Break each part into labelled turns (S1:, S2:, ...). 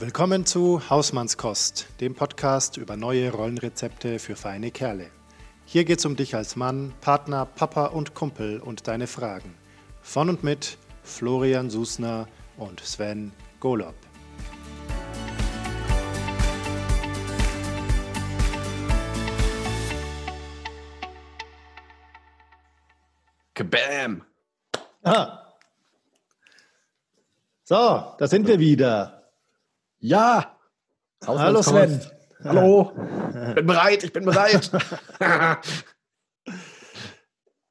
S1: Willkommen zu Hausmannskost, dem Podcast über neue Rollenrezepte für feine Kerle. Hier geht's um dich als Mann, Partner, Papa und Kumpel und deine Fragen. Von und mit Florian Susner und Sven Golob.
S2: Kabam!
S3: Ah. So, da sind wir wieder.
S2: Ja!
S3: Hallo Sven.
S2: Hallo! Ich bin bereit, ich bin bereit.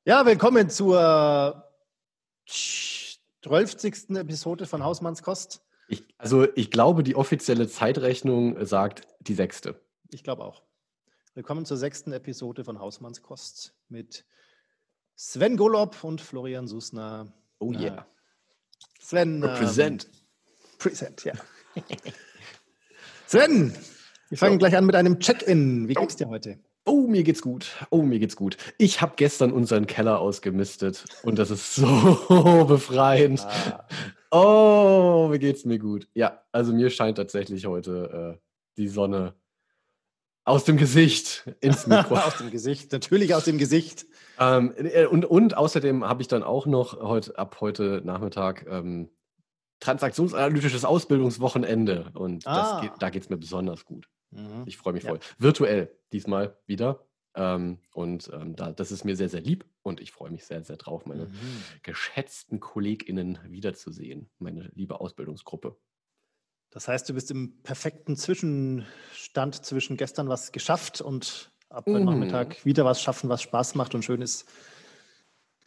S3: Ja, willkommen zur 12. Episode von Hausmannskost.
S2: Ich, also ich glaube, die offizielle Zeitrechnung sagt die sechste.
S3: Ich glaube auch. Willkommen zur sechsten Episode von Hausmannskost mit Sven Golob und Florian Susner.
S2: Oh yeah.
S3: Ja. Sven.
S2: Represent.
S3: Ähm, present, ja. Sven, wir fangen gleich an mit einem Check-in. Wie geht's dir heute?
S2: Oh, mir geht's gut. Oh, mir geht's gut. Ich habe gestern unseren Keller ausgemistet und das ist so befreiend.
S3: Ah,
S2: Oh, wie geht's mir gut. Ja, also mir scheint tatsächlich heute äh, die Sonne aus dem Gesicht ins Mikro.
S3: aus dem Gesicht, natürlich aus dem Gesicht.
S2: Ähm, äh, und, und außerdem habe ich dann auch noch heute, ab heute Nachmittag ähm, transaktionsanalytisches Ausbildungswochenende. Und
S3: Ah.
S2: geht, da geht es mir besonders gut.
S3: Mhm.
S2: Ich freue mich
S3: Ja.
S2: voll. Virtuell diesmal wieder. Ähm, und ähm, da, das ist mir sehr, sehr lieb und ich freue mich sehr, sehr drauf, meine
S3: Mhm.
S2: geschätzten KollegInnen wiederzusehen, meine liebe Ausbildungsgruppe.
S3: Das heißt, du bist im perfekten Zwischenstand zwischen gestern was geschafft und ab heute
S2: Mhm.
S3: Nachmittag wieder was schaffen, was Spaß macht und schön ist.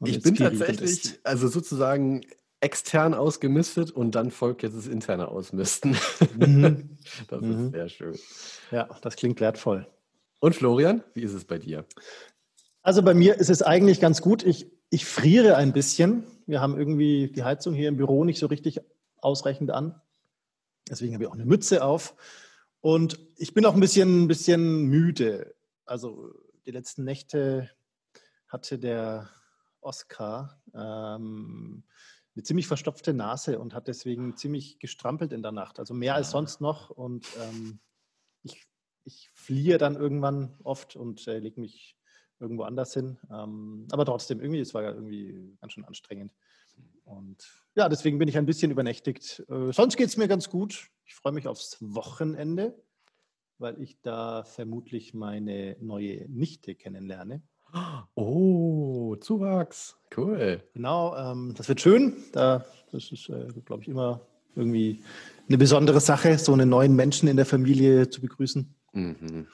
S3: Und
S2: ich bin tatsächlich,
S3: ist.
S2: also sozusagen extern ausgemistet und dann folgt jetzt das interne Ausmisten.
S3: Mhm.
S2: Das
S3: Mhm.
S2: ist sehr schön.
S3: Ja, das klingt wertvoll.
S2: Und Florian, wie ist es bei dir?
S3: Also bei mir ist es eigentlich ganz gut. Ich, ich friere ein bisschen. Wir haben irgendwie die Heizung hier im Büro nicht so richtig ausreichend an. Deswegen habe ich auch eine Mütze auf. Und ich bin auch ein bisschen, ein bisschen müde. Also die letzten Nächte hatte der Oscar ähm, eine ziemlich verstopfte Nase und hat deswegen ziemlich gestrampelt in der Nacht. Also mehr als
S2: Ah.
S3: sonst noch. Und ähm, ich, ich fliehe dann irgendwann oft und äh, lege mich irgendwo anders hin. Ähm, aber trotzdem, irgendwie, es war ja irgendwie ganz schön anstrengend. Und ja, deswegen bin ich ein bisschen übernächtigt. Äh, sonst geht es mir ganz gut. Ich freue mich aufs Wochenende, weil ich da vermutlich meine neue Nichte kennenlerne.
S2: Oh, Zuwachs. Cool.
S3: Genau, ähm, das wird schön. Da, das ist, äh, glaube ich, immer irgendwie eine besondere Sache, so einen neuen Menschen in der Familie zu begrüßen.
S2: Mhm.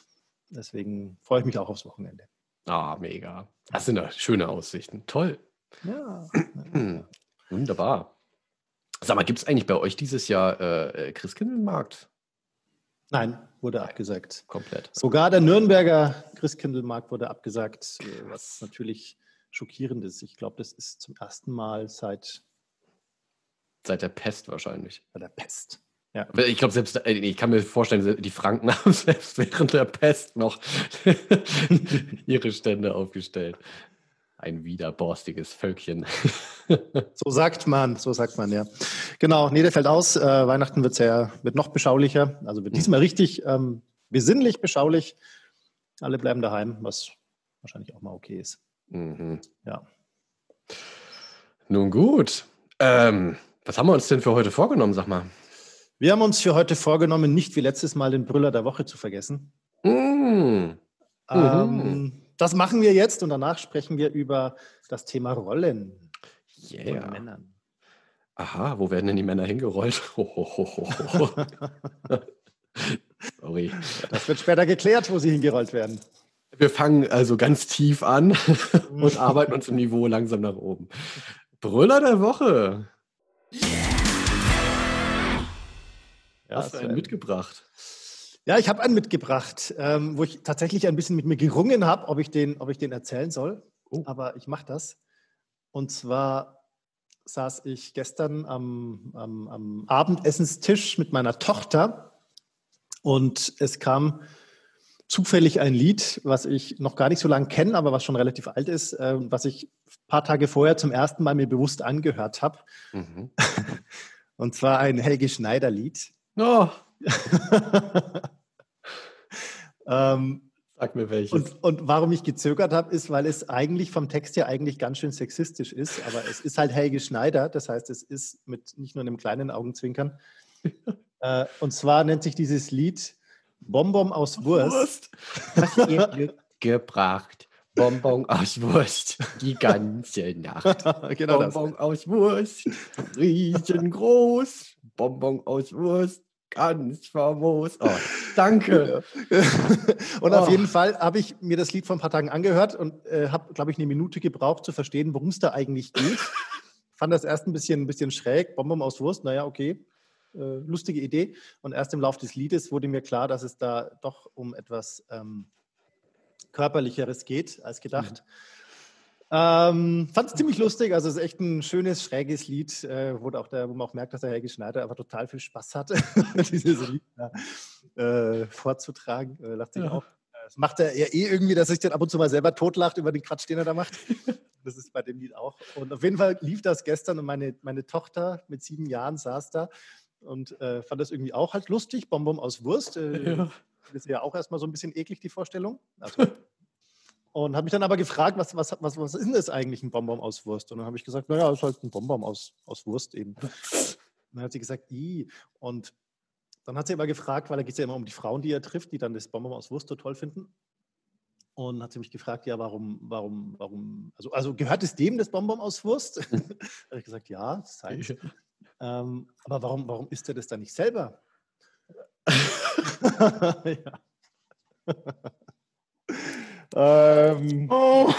S3: Deswegen freue ich mich auch aufs Wochenende.
S2: Ah, mega. Das sind doch schöne Aussichten. Toll.
S3: Ja.
S2: Wunderbar. Sag mal, gibt es eigentlich bei euch dieses Jahr äh, Christkindlmarkt?
S3: Nein, wurde abgesagt.
S2: Komplett.
S3: Sogar der Nürnberger Christkindlmarkt wurde abgesagt, äh, was natürlich schockierend ist. Ich glaube, das ist zum ersten Mal seit
S2: Seit der Pest wahrscheinlich.
S3: bei der Pest. Ja.
S2: Ich glaube, selbst, äh, ich kann mir vorstellen, die Franken haben selbst während der Pest noch ihre Stände aufgestellt. Ein widerborstiges Völkchen.
S3: So sagt man, so sagt man, ja. Genau, nee, der fällt aus. Äh, Weihnachten wird sehr, wird noch beschaulicher. Also wird diesmal richtig ähm, besinnlich beschaulich. Alle bleiben daheim, was wahrscheinlich auch mal okay ist.
S2: mhm.
S3: Ja.
S2: Nun gut. Ähm, was haben wir uns denn für heute vorgenommen, sag mal?
S3: Wir haben uns für heute vorgenommen, nicht wie letztes Mal den Brüller der Woche zu vergessen.
S2: Mm.
S3: Ähm, das machen wir jetzt und danach sprechen wir über das Thema Rollen von
S2: Yeah.
S3: Männern.
S2: Aha, wo werden denn die Männer hingerollt? Ho. Sorry.
S3: Das wird später geklärt, wo sie hingerollt werden.
S2: Wir fangen also ganz tief an und arbeiten uns im Niveau langsam nach oben. Brüller der Woche.
S3: Ja,
S2: Hast du einen mitgebracht?
S3: Ja, ich habe einen mitgebracht, ähm, wo ich tatsächlich ein bisschen mit mir gerungen habe, ob ich den, ob ich den erzählen soll.
S2: Oh.
S3: Aber ich mache das. Und zwar saß ich gestern am, am, am Abendessenstisch mit meiner Tochter und es kam zufällig ein Lied, was ich noch gar nicht so lange kenne, aber was schon relativ alt ist, äh, was ich ein paar Tage vorher zum ersten Mal mir bewusst angehört habe.
S2: Mhm.
S3: Und zwar ein Helge Schneider-Lied.
S2: Oh,
S3: ähm,
S2: Sag mir welches.
S3: Und, und warum ich gezögert habe, ist, weil es eigentlich vom Text her eigentlich ganz schön sexistisch ist. Aber es ist halt Helge Schneider. Das heißt, es ist mit nicht nur einem kleinen Augenzwinkern. äh, und zwar nennt sich dieses Lied Bonbon aus Wurst.
S2: Hast du ihr Glück gebracht? Bonbon aus Wurst, die ganze Nacht.
S3: genau
S2: Bonbon aus Wurst, riesengroß. Bonbon aus Wurst, ganz famos. Oh, danke.
S3: und auf jeden Fall habe ich mir das Lied vor ein paar Tagen angehört und äh, habe, glaube ich, eine Minute gebraucht zu verstehen, worum es da eigentlich geht. Fand das erst ein bisschen, ein bisschen schräg. Bonbon aus Wurst, naja, okay. Äh, lustige Idee. Und erst im Laufe des Liedes wurde mir klar, dass es da doch um etwas ähm, Körperlicheres geht als gedacht. Mhm. Ähm, Fand es ziemlich lustig, also es ist echt ein schönes, schräges Lied, äh, wo, auch der, wo man auch merkt, dass der Helge Schneider einfach total viel Spaß hatte, dieses Lied äh, vorzutragen. Äh, lacht sich ja. auch. Das macht er ja eh irgendwie, dass er sich dann ab und zu mal selber totlacht über den Quatsch, den er da macht. Das ist bei dem Lied auch. Und auf jeden Fall lief das gestern und meine, meine Tochter mit sieben Jahren saß da und äh, fand das irgendwie auch halt lustig. Bonbon aus Wurst. Äh, ja. Das ist ja auch erstmal so ein bisschen eklig, die Vorstellung. Also, und habe mich dann aber gefragt, was, was, was, was ist denn das eigentlich, ein Bonbon aus Wurst? Und dann habe ich gesagt, naja, es ist halt ein Bonbon aus, aus Wurst eben. Und dann hat sie gesagt, i. Und dann hat sie aber gefragt, weil da geht es ja immer um die Frauen, die er trifft, die dann das Bonbon aus Wurst so toll finden. Und hat sie mich gefragt, ja, warum, warum, warum, also, also gehört es dem, das Bonbon aus Wurst? habe ich gesagt, ja, das ist seins. Ähm, aber warum, warum isst er das dann nicht selber? ja. Ähm. Oh.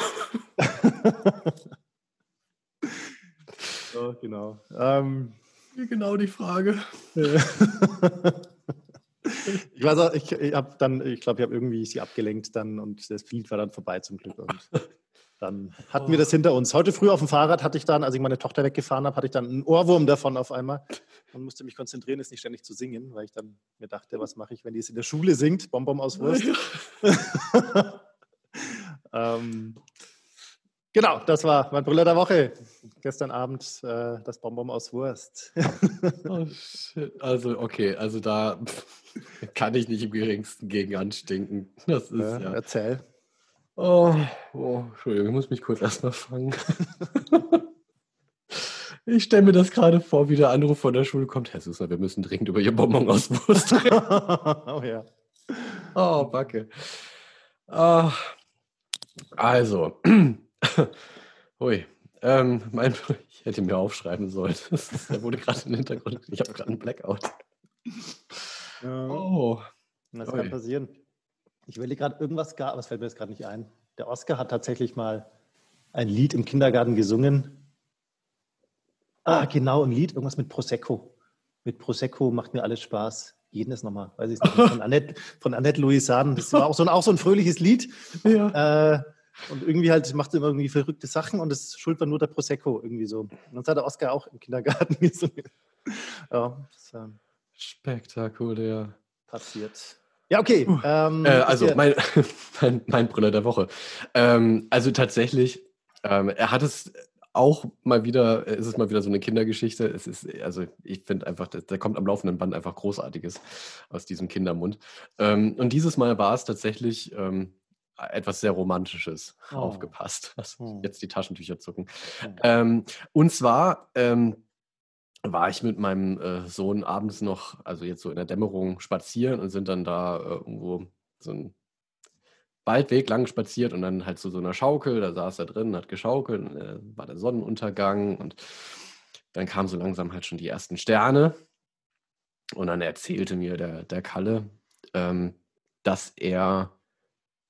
S3: so, genau. Ähm.
S2: Genau die Frage.
S3: ich weiß auch, ich, ich habe dann, ich glaube, ich habe irgendwie sie abgelenkt dann und das Lied war dann vorbei zum Glück. Und dann hatten oh. wir das hinter uns. Heute früh auf dem Fahrrad hatte ich dann, als ich meine Tochter weggefahren habe, hatte ich dann einen Ohrwurm davon auf einmal und musste mich konzentrieren, es nicht ständig zu singen, weil ich dann mir dachte, was mache ich, wenn die es in der Schule singt? Bonbon aus Wurst. ähm, genau, das war mein Brüller der Woche. Gestern Abend äh, das Bonbon aus Wurst.
S2: oh, also, okay, also da kann ich nicht im geringsten gegen anstinken. Das ist, ja,
S3: ja. Erzähl.
S2: Oh, oh, Entschuldigung, ich muss mich kurz erstmal fangen. ich stelle mir das gerade vor, wie der Anruf von der Schule kommt. Herr Susa, wir müssen dringend über Ihr Bonbon aus Wurst reden. oh ja. Oh, Backe. Oh, also, hui. Ähm, mein, ich hätte mir aufschreiben sollen. Der wurde gerade im Hintergrund. Ich habe gerade einen Blackout.
S3: Ja. Oh. Was kann passieren? Ich will gerade irgendwas, aber es fällt mir jetzt gerade nicht ein. Der Oscar hat tatsächlich mal ein Lied im Kindergarten gesungen. Ah, genau, ein Lied, irgendwas mit Prosecco. Mit Prosecco macht mir alles Spaß. Jedes nochmal, weiß ich nicht. Von Annette, von Annette Louisaden. Das war auch so ein, auch so ein fröhliches Lied. Ja. Äh, und irgendwie halt macht immer irgendwie verrückte Sachen und das schuld war nur der Prosecco irgendwie so. Und dann hat der Oscar auch im Kindergarten gesungen. Ja, das, äh,
S2: Spektakulär.
S3: Passiert. Ja, okay. Ähm,
S2: äh, also mein, mein, mein Brüller der Woche. Ähm, also tatsächlich, ähm, er hat es auch mal wieder, es ist mal wieder so eine Kindergeschichte. Es ist, also ich finde einfach, da kommt am laufenden Band einfach Großartiges aus diesem Kindermund. Ähm, und dieses Mal war es tatsächlich ähm, etwas sehr Romantisches. Oh. Aufgepasst. Also jetzt die Taschentücher zucken. Oh. und zwar war ich mit meinem äh, Sohn abends noch, also jetzt so in der Dämmerung, spazieren und sind dann da äh, irgendwo so einen Waldweg lang spaziert und dann halt zu so einer Schaukel, da saß er drin, hat geschaukelt, äh, war der Sonnenuntergang und dann kamen so langsam halt schon die ersten Sterne und dann erzählte mir der, der Kalle, ähm, dass er,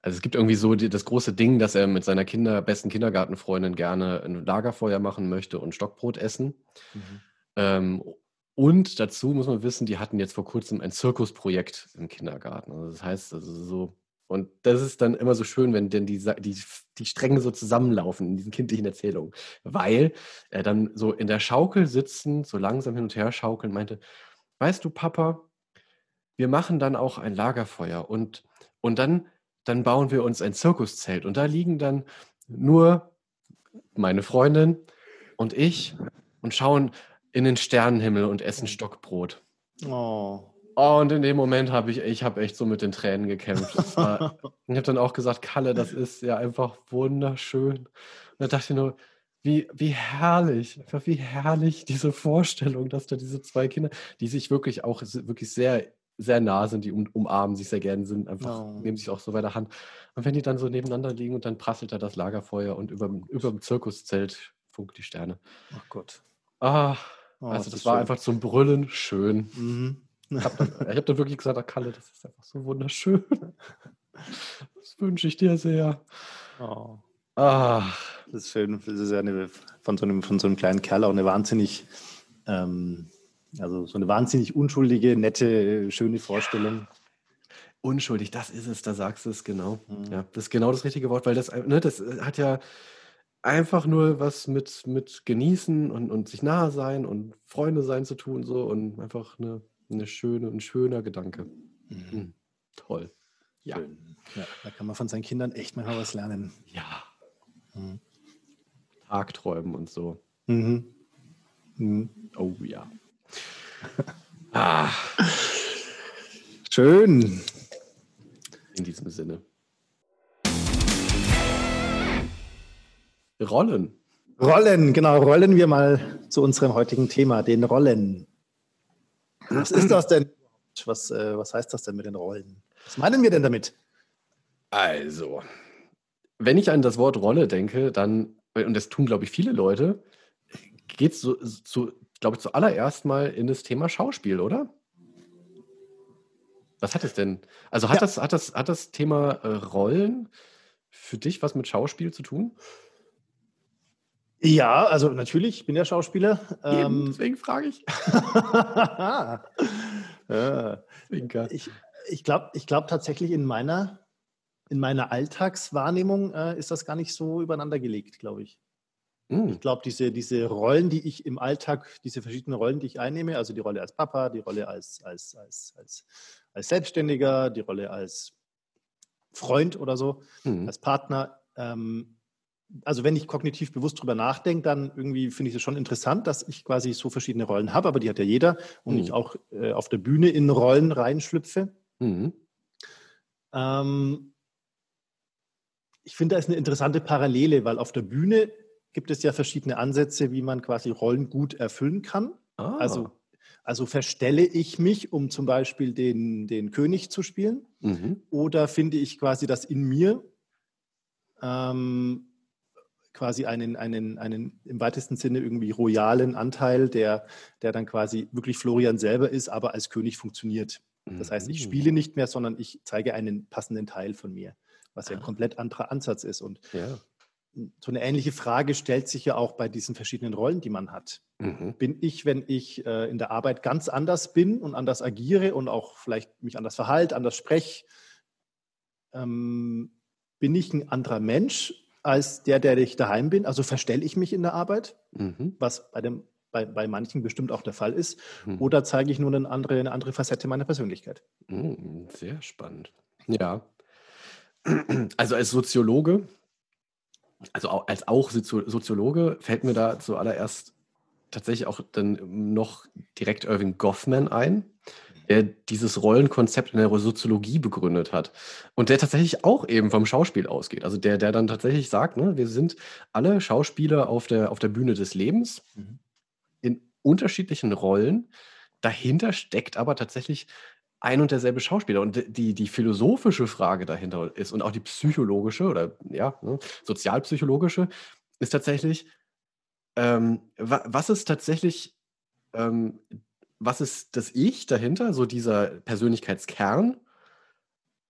S2: also es gibt irgendwie so die, das große Ding, dass er mit seiner Kinder, besten Kindergartenfreundin gerne ein Lagerfeuer machen möchte und Stockbrot essen. Mhm. Ähm, und dazu muss man wissen, die hatten jetzt vor kurzem ein Zirkusprojekt im Kindergarten. Also das heißt, also so, und das ist dann immer so schön, wenn denn die, die, die Stränge so zusammenlaufen in diesen kindlichen Erzählungen. Weil er dann so in der Schaukel sitzen, so langsam hin und her schaukeln, meinte, weißt du, Papa, wir machen dann auch ein Lagerfeuer und, und dann, dann bauen wir uns ein Zirkuszelt und da liegen dann nur meine Freundin und ich und schauen in den Sternenhimmel und essen Stockbrot. Oh. Oh, und in dem Moment habe ich, ich habe echt so mit den Tränen gekämpft. War, ich habe dann auch gesagt, Kalle, das ist ja einfach wunderschön. Und da dachte ich nur, wie, wie herrlich, einfach wie herrlich diese Vorstellung, dass da diese zwei Kinder, die sich wirklich auch wirklich sehr, sehr nah sind, die um, umarmen sich sehr gerne, sind einfach, oh. nehmen sich auch so bei der Hand. Und wenn die dann so nebeneinander liegen und dann prasselt da das Lagerfeuer und über, über dem Zirkuszelt funkt die Sterne.
S3: Ach Gott.
S2: Ah, oh, also das, das war schön. einfach zum Brüllen schön. Mhm. Ich habe dann, hab dann, wirklich gesagt, oh, Kalle, das ist einfach so wunderschön. Das wünsche ich dir sehr.
S3: Oh. Ah. Das ist schön. Das ist ja eine, von, so einem, von so einem kleinen Kerl auch eine wahnsinnig, ähm, also so eine wahnsinnig unschuldige, nette, schöne Vorstellung.
S2: Unschuldig, das ist es, da sagst du es genau. Mhm. Ja, das ist genau das richtige Wort, weil das, ne, das hat ja einfach nur was mit, mit Genießen und, und sich nahe sein und Freunde sein zu tun so und einfach eine eine schöne, ein schöner Gedanke. Mhm. Mhm. Toll.
S3: Ja. ja. Da kann man von seinen Kindern echt mal was lernen.
S2: Ja. Mhm. Tagträumen und so. Mhm. Mhm. Oh ja.
S3: ah. Schön.
S2: In diesem Sinne. Rollen.
S3: Rollen, genau, rollen wir mal zu unserem heutigen Thema, den Rollen. Was ist das denn? Was, äh, was heißt das denn mit den Rollen? Was meinen wir denn damit?
S2: Also, wenn ich an das Wort Rolle denke, dann, und das tun, glaube ich, viele Leute, geht es so, so, glaube ich, zuallererst mal in das Thema Schauspiel, oder? Was hat es denn? Also hat, ja. das, hat, das, hat das Thema äh, Rollen für dich was mit Schauspiel zu tun?
S3: Ja, also natürlich, ich bin ja Schauspieler.
S2: Eben, ähm, deswegen frage ich.
S3: ja. Ich, ich glaube ich glaub tatsächlich in meiner, in meiner Alltagswahrnehmung äh, ist das gar nicht so übereinander gelegt, glaube ich. Mm. Ich glaube, diese, diese Rollen, die ich im Alltag, diese verschiedenen Rollen, die ich einnehme, also die Rolle als Papa, die Rolle als, als, als, als, als Selbstständiger, die Rolle als Freund oder so, mm. als Partner, ähm, also wenn ich kognitiv bewusst drüber nachdenke, dann irgendwie finde ich es schon interessant, dass ich quasi so verschiedene Rollen habe, aber die hat ja jeder und mhm. ich auch äh, auf der Bühne in Rollen reinschlüpfe. Mhm. Ähm, ich finde, da ist eine interessante Parallele, weil auf der Bühne gibt es ja verschiedene Ansätze, wie man quasi Rollen gut erfüllen kann. Ah. Also, also verstelle ich mich, um zum Beispiel den, den König zu spielen, mhm. oder finde ich quasi das in mir ähm, quasi einen, einen, einen im weitesten Sinne irgendwie royalen Anteil, der, der dann quasi wirklich Florian selber ist, aber als König funktioniert. Das heißt, ich mhm. spiele nicht mehr, sondern ich zeige einen passenden Teil von mir, was ja ein ah. komplett anderer Ansatz ist. Und ja. so eine ähnliche Frage stellt sich ja auch bei diesen verschiedenen Rollen, die man hat. Mhm. Bin ich, wenn ich äh, in der Arbeit ganz anders bin und anders agiere und auch vielleicht mich anders verhalte, anders spreche, ähm, bin ich ein anderer Mensch als der, der ich daheim bin. Also verstelle ich mich in der Arbeit, mhm. was bei, dem, bei, bei manchen bestimmt auch der Fall ist. Mhm. Oder zeige ich nur eine andere, eine andere Facette meiner Persönlichkeit.
S2: Mhm, sehr spannend. Ja. Also als Soziologe, also als auch Soziologe, fällt mir da zuallererst tatsächlich auch dann noch direkt Irving Goffman ein der dieses Rollenkonzept in der Soziologie begründet hat. Und der tatsächlich auch eben vom Schauspiel ausgeht. Also der, der dann tatsächlich sagt, ne, wir sind alle Schauspieler auf der, auf der Bühne des Lebens mhm. in unterschiedlichen Rollen. Dahinter steckt aber tatsächlich ein und derselbe Schauspieler. Und die, die philosophische Frage dahinter ist und auch die psychologische oder ja, ne, sozialpsychologische ist tatsächlich, ähm, was ist tatsächlich ähm, was ist das Ich dahinter, so dieser Persönlichkeitskern?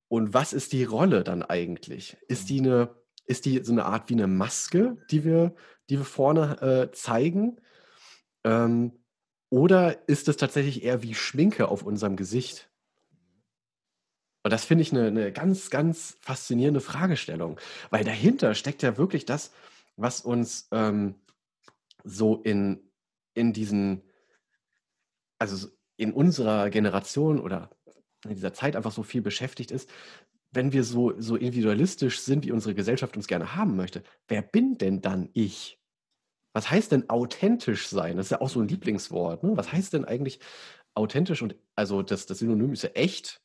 S2: Und was ist die Rolle dann eigentlich? Ist die eine, ist die so eine Art wie eine Maske, die wir, die wir vorne äh, zeigen? Ähm, oder ist es tatsächlich eher wie Schminke auf unserem Gesicht? Und das finde ich eine, eine ganz, ganz faszinierende Fragestellung, weil dahinter steckt ja wirklich das, was uns ähm, so in, in diesen also in unserer Generation oder in dieser Zeit einfach so viel beschäftigt ist, wenn wir so, so individualistisch sind, wie unsere Gesellschaft uns gerne haben möchte, wer bin denn dann ich? Was heißt denn authentisch sein? Das ist ja auch so ein Lieblingswort. Ne? Was heißt denn eigentlich authentisch und also das, das Synonym ist ja echt.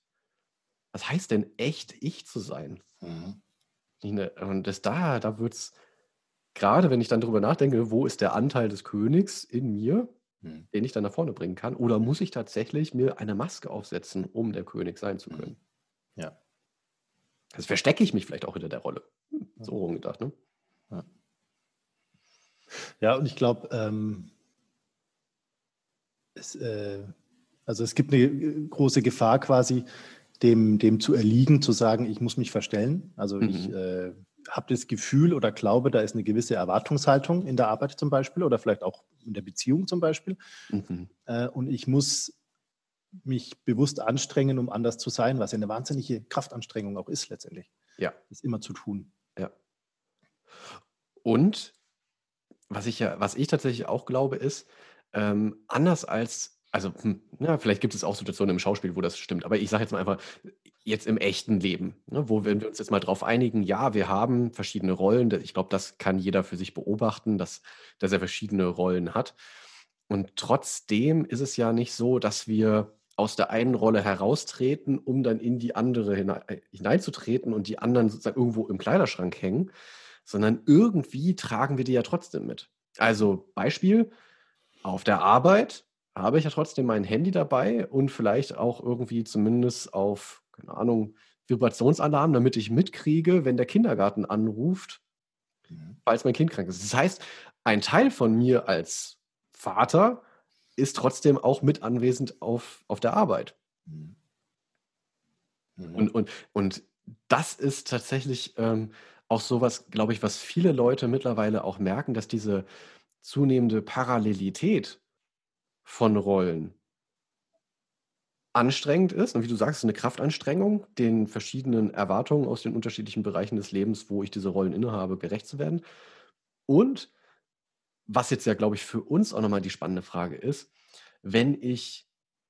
S2: Was heißt denn echt ich zu sein? Mhm. Und das da, da wird es, gerade wenn ich dann darüber nachdenke, wo ist der Anteil des Königs in mir, mhm. den ich dann nach vorne bringen kann, oder muss ich tatsächlich mir eine Maske aufsetzen, um der König sein zu können?
S3: Ja.
S2: Also verstecke ich mich vielleicht auch hinter der Rolle. Hm, so rumgedacht, ne?
S3: Ja. Ja, und ich glaube, ähm, es, äh, also es gibt eine äh, große Gefahr quasi, dem, dem zu erliegen, zu sagen, ich muss mich verstellen. Also mhm. ich äh, habe das Gefühl oder glaube, da ist eine gewisse Erwartungshaltung in der Arbeit zum Beispiel oder vielleicht auch in der Beziehung zum Beispiel. Mhm. Äh, und ich muss mich bewusst anstrengen, um anders zu sein, was ja eine wahnsinnige Kraftanstrengung auch ist letztendlich.
S2: Ja.
S3: Das immer zu tun.
S2: Ja. Und was ich ja, was ich tatsächlich auch glaube, ist, ähm, anders als, also hm, ja, vielleicht gibt es auch Situationen im Schauspiel, wo das stimmt, aber ich sage jetzt mal einfach, jetzt im echten Leben, ne, wo wir uns jetzt mal darauf einigen, ja, wir haben verschiedene Rollen, ich glaube, das kann jeder für sich beobachten, dass, dass er verschiedene Rollen hat. Und trotzdem ist es ja nicht so, dass wir aus der einen Rolle heraustreten, um dann in die andere äh, hineinzutreten und die anderen sozusagen irgendwo im Kleiderschrank hängen, sondern irgendwie tragen wir die ja trotzdem mit. Also Beispiel, auf der Arbeit habe ich ja trotzdem mein Handy dabei und vielleicht auch irgendwie zumindest auf, keine Ahnung, Vibrationsalarm, damit ich mitkriege, wenn der Kindergarten anruft, mhm. falls mein Kind krank ist. Das heißt, ein Teil von mir als Vater ist trotzdem auch mit anwesend auf, auf der Arbeit. Mhm. Mhm. Und, und, und das ist tatsächlich ähm, auch sowas, glaube ich, was viele Leute mittlerweile auch merken, dass diese zunehmende Parallelität von Rollen anstrengend ist. Und wie du sagst, eine Kraftanstrengung, den verschiedenen Erwartungen aus den unterschiedlichen Bereichen des Lebens, wo ich diese Rollen innehabe, gerecht zu werden. Und was jetzt ja, glaube ich, für uns auch nochmal die spannende Frage ist, wenn ich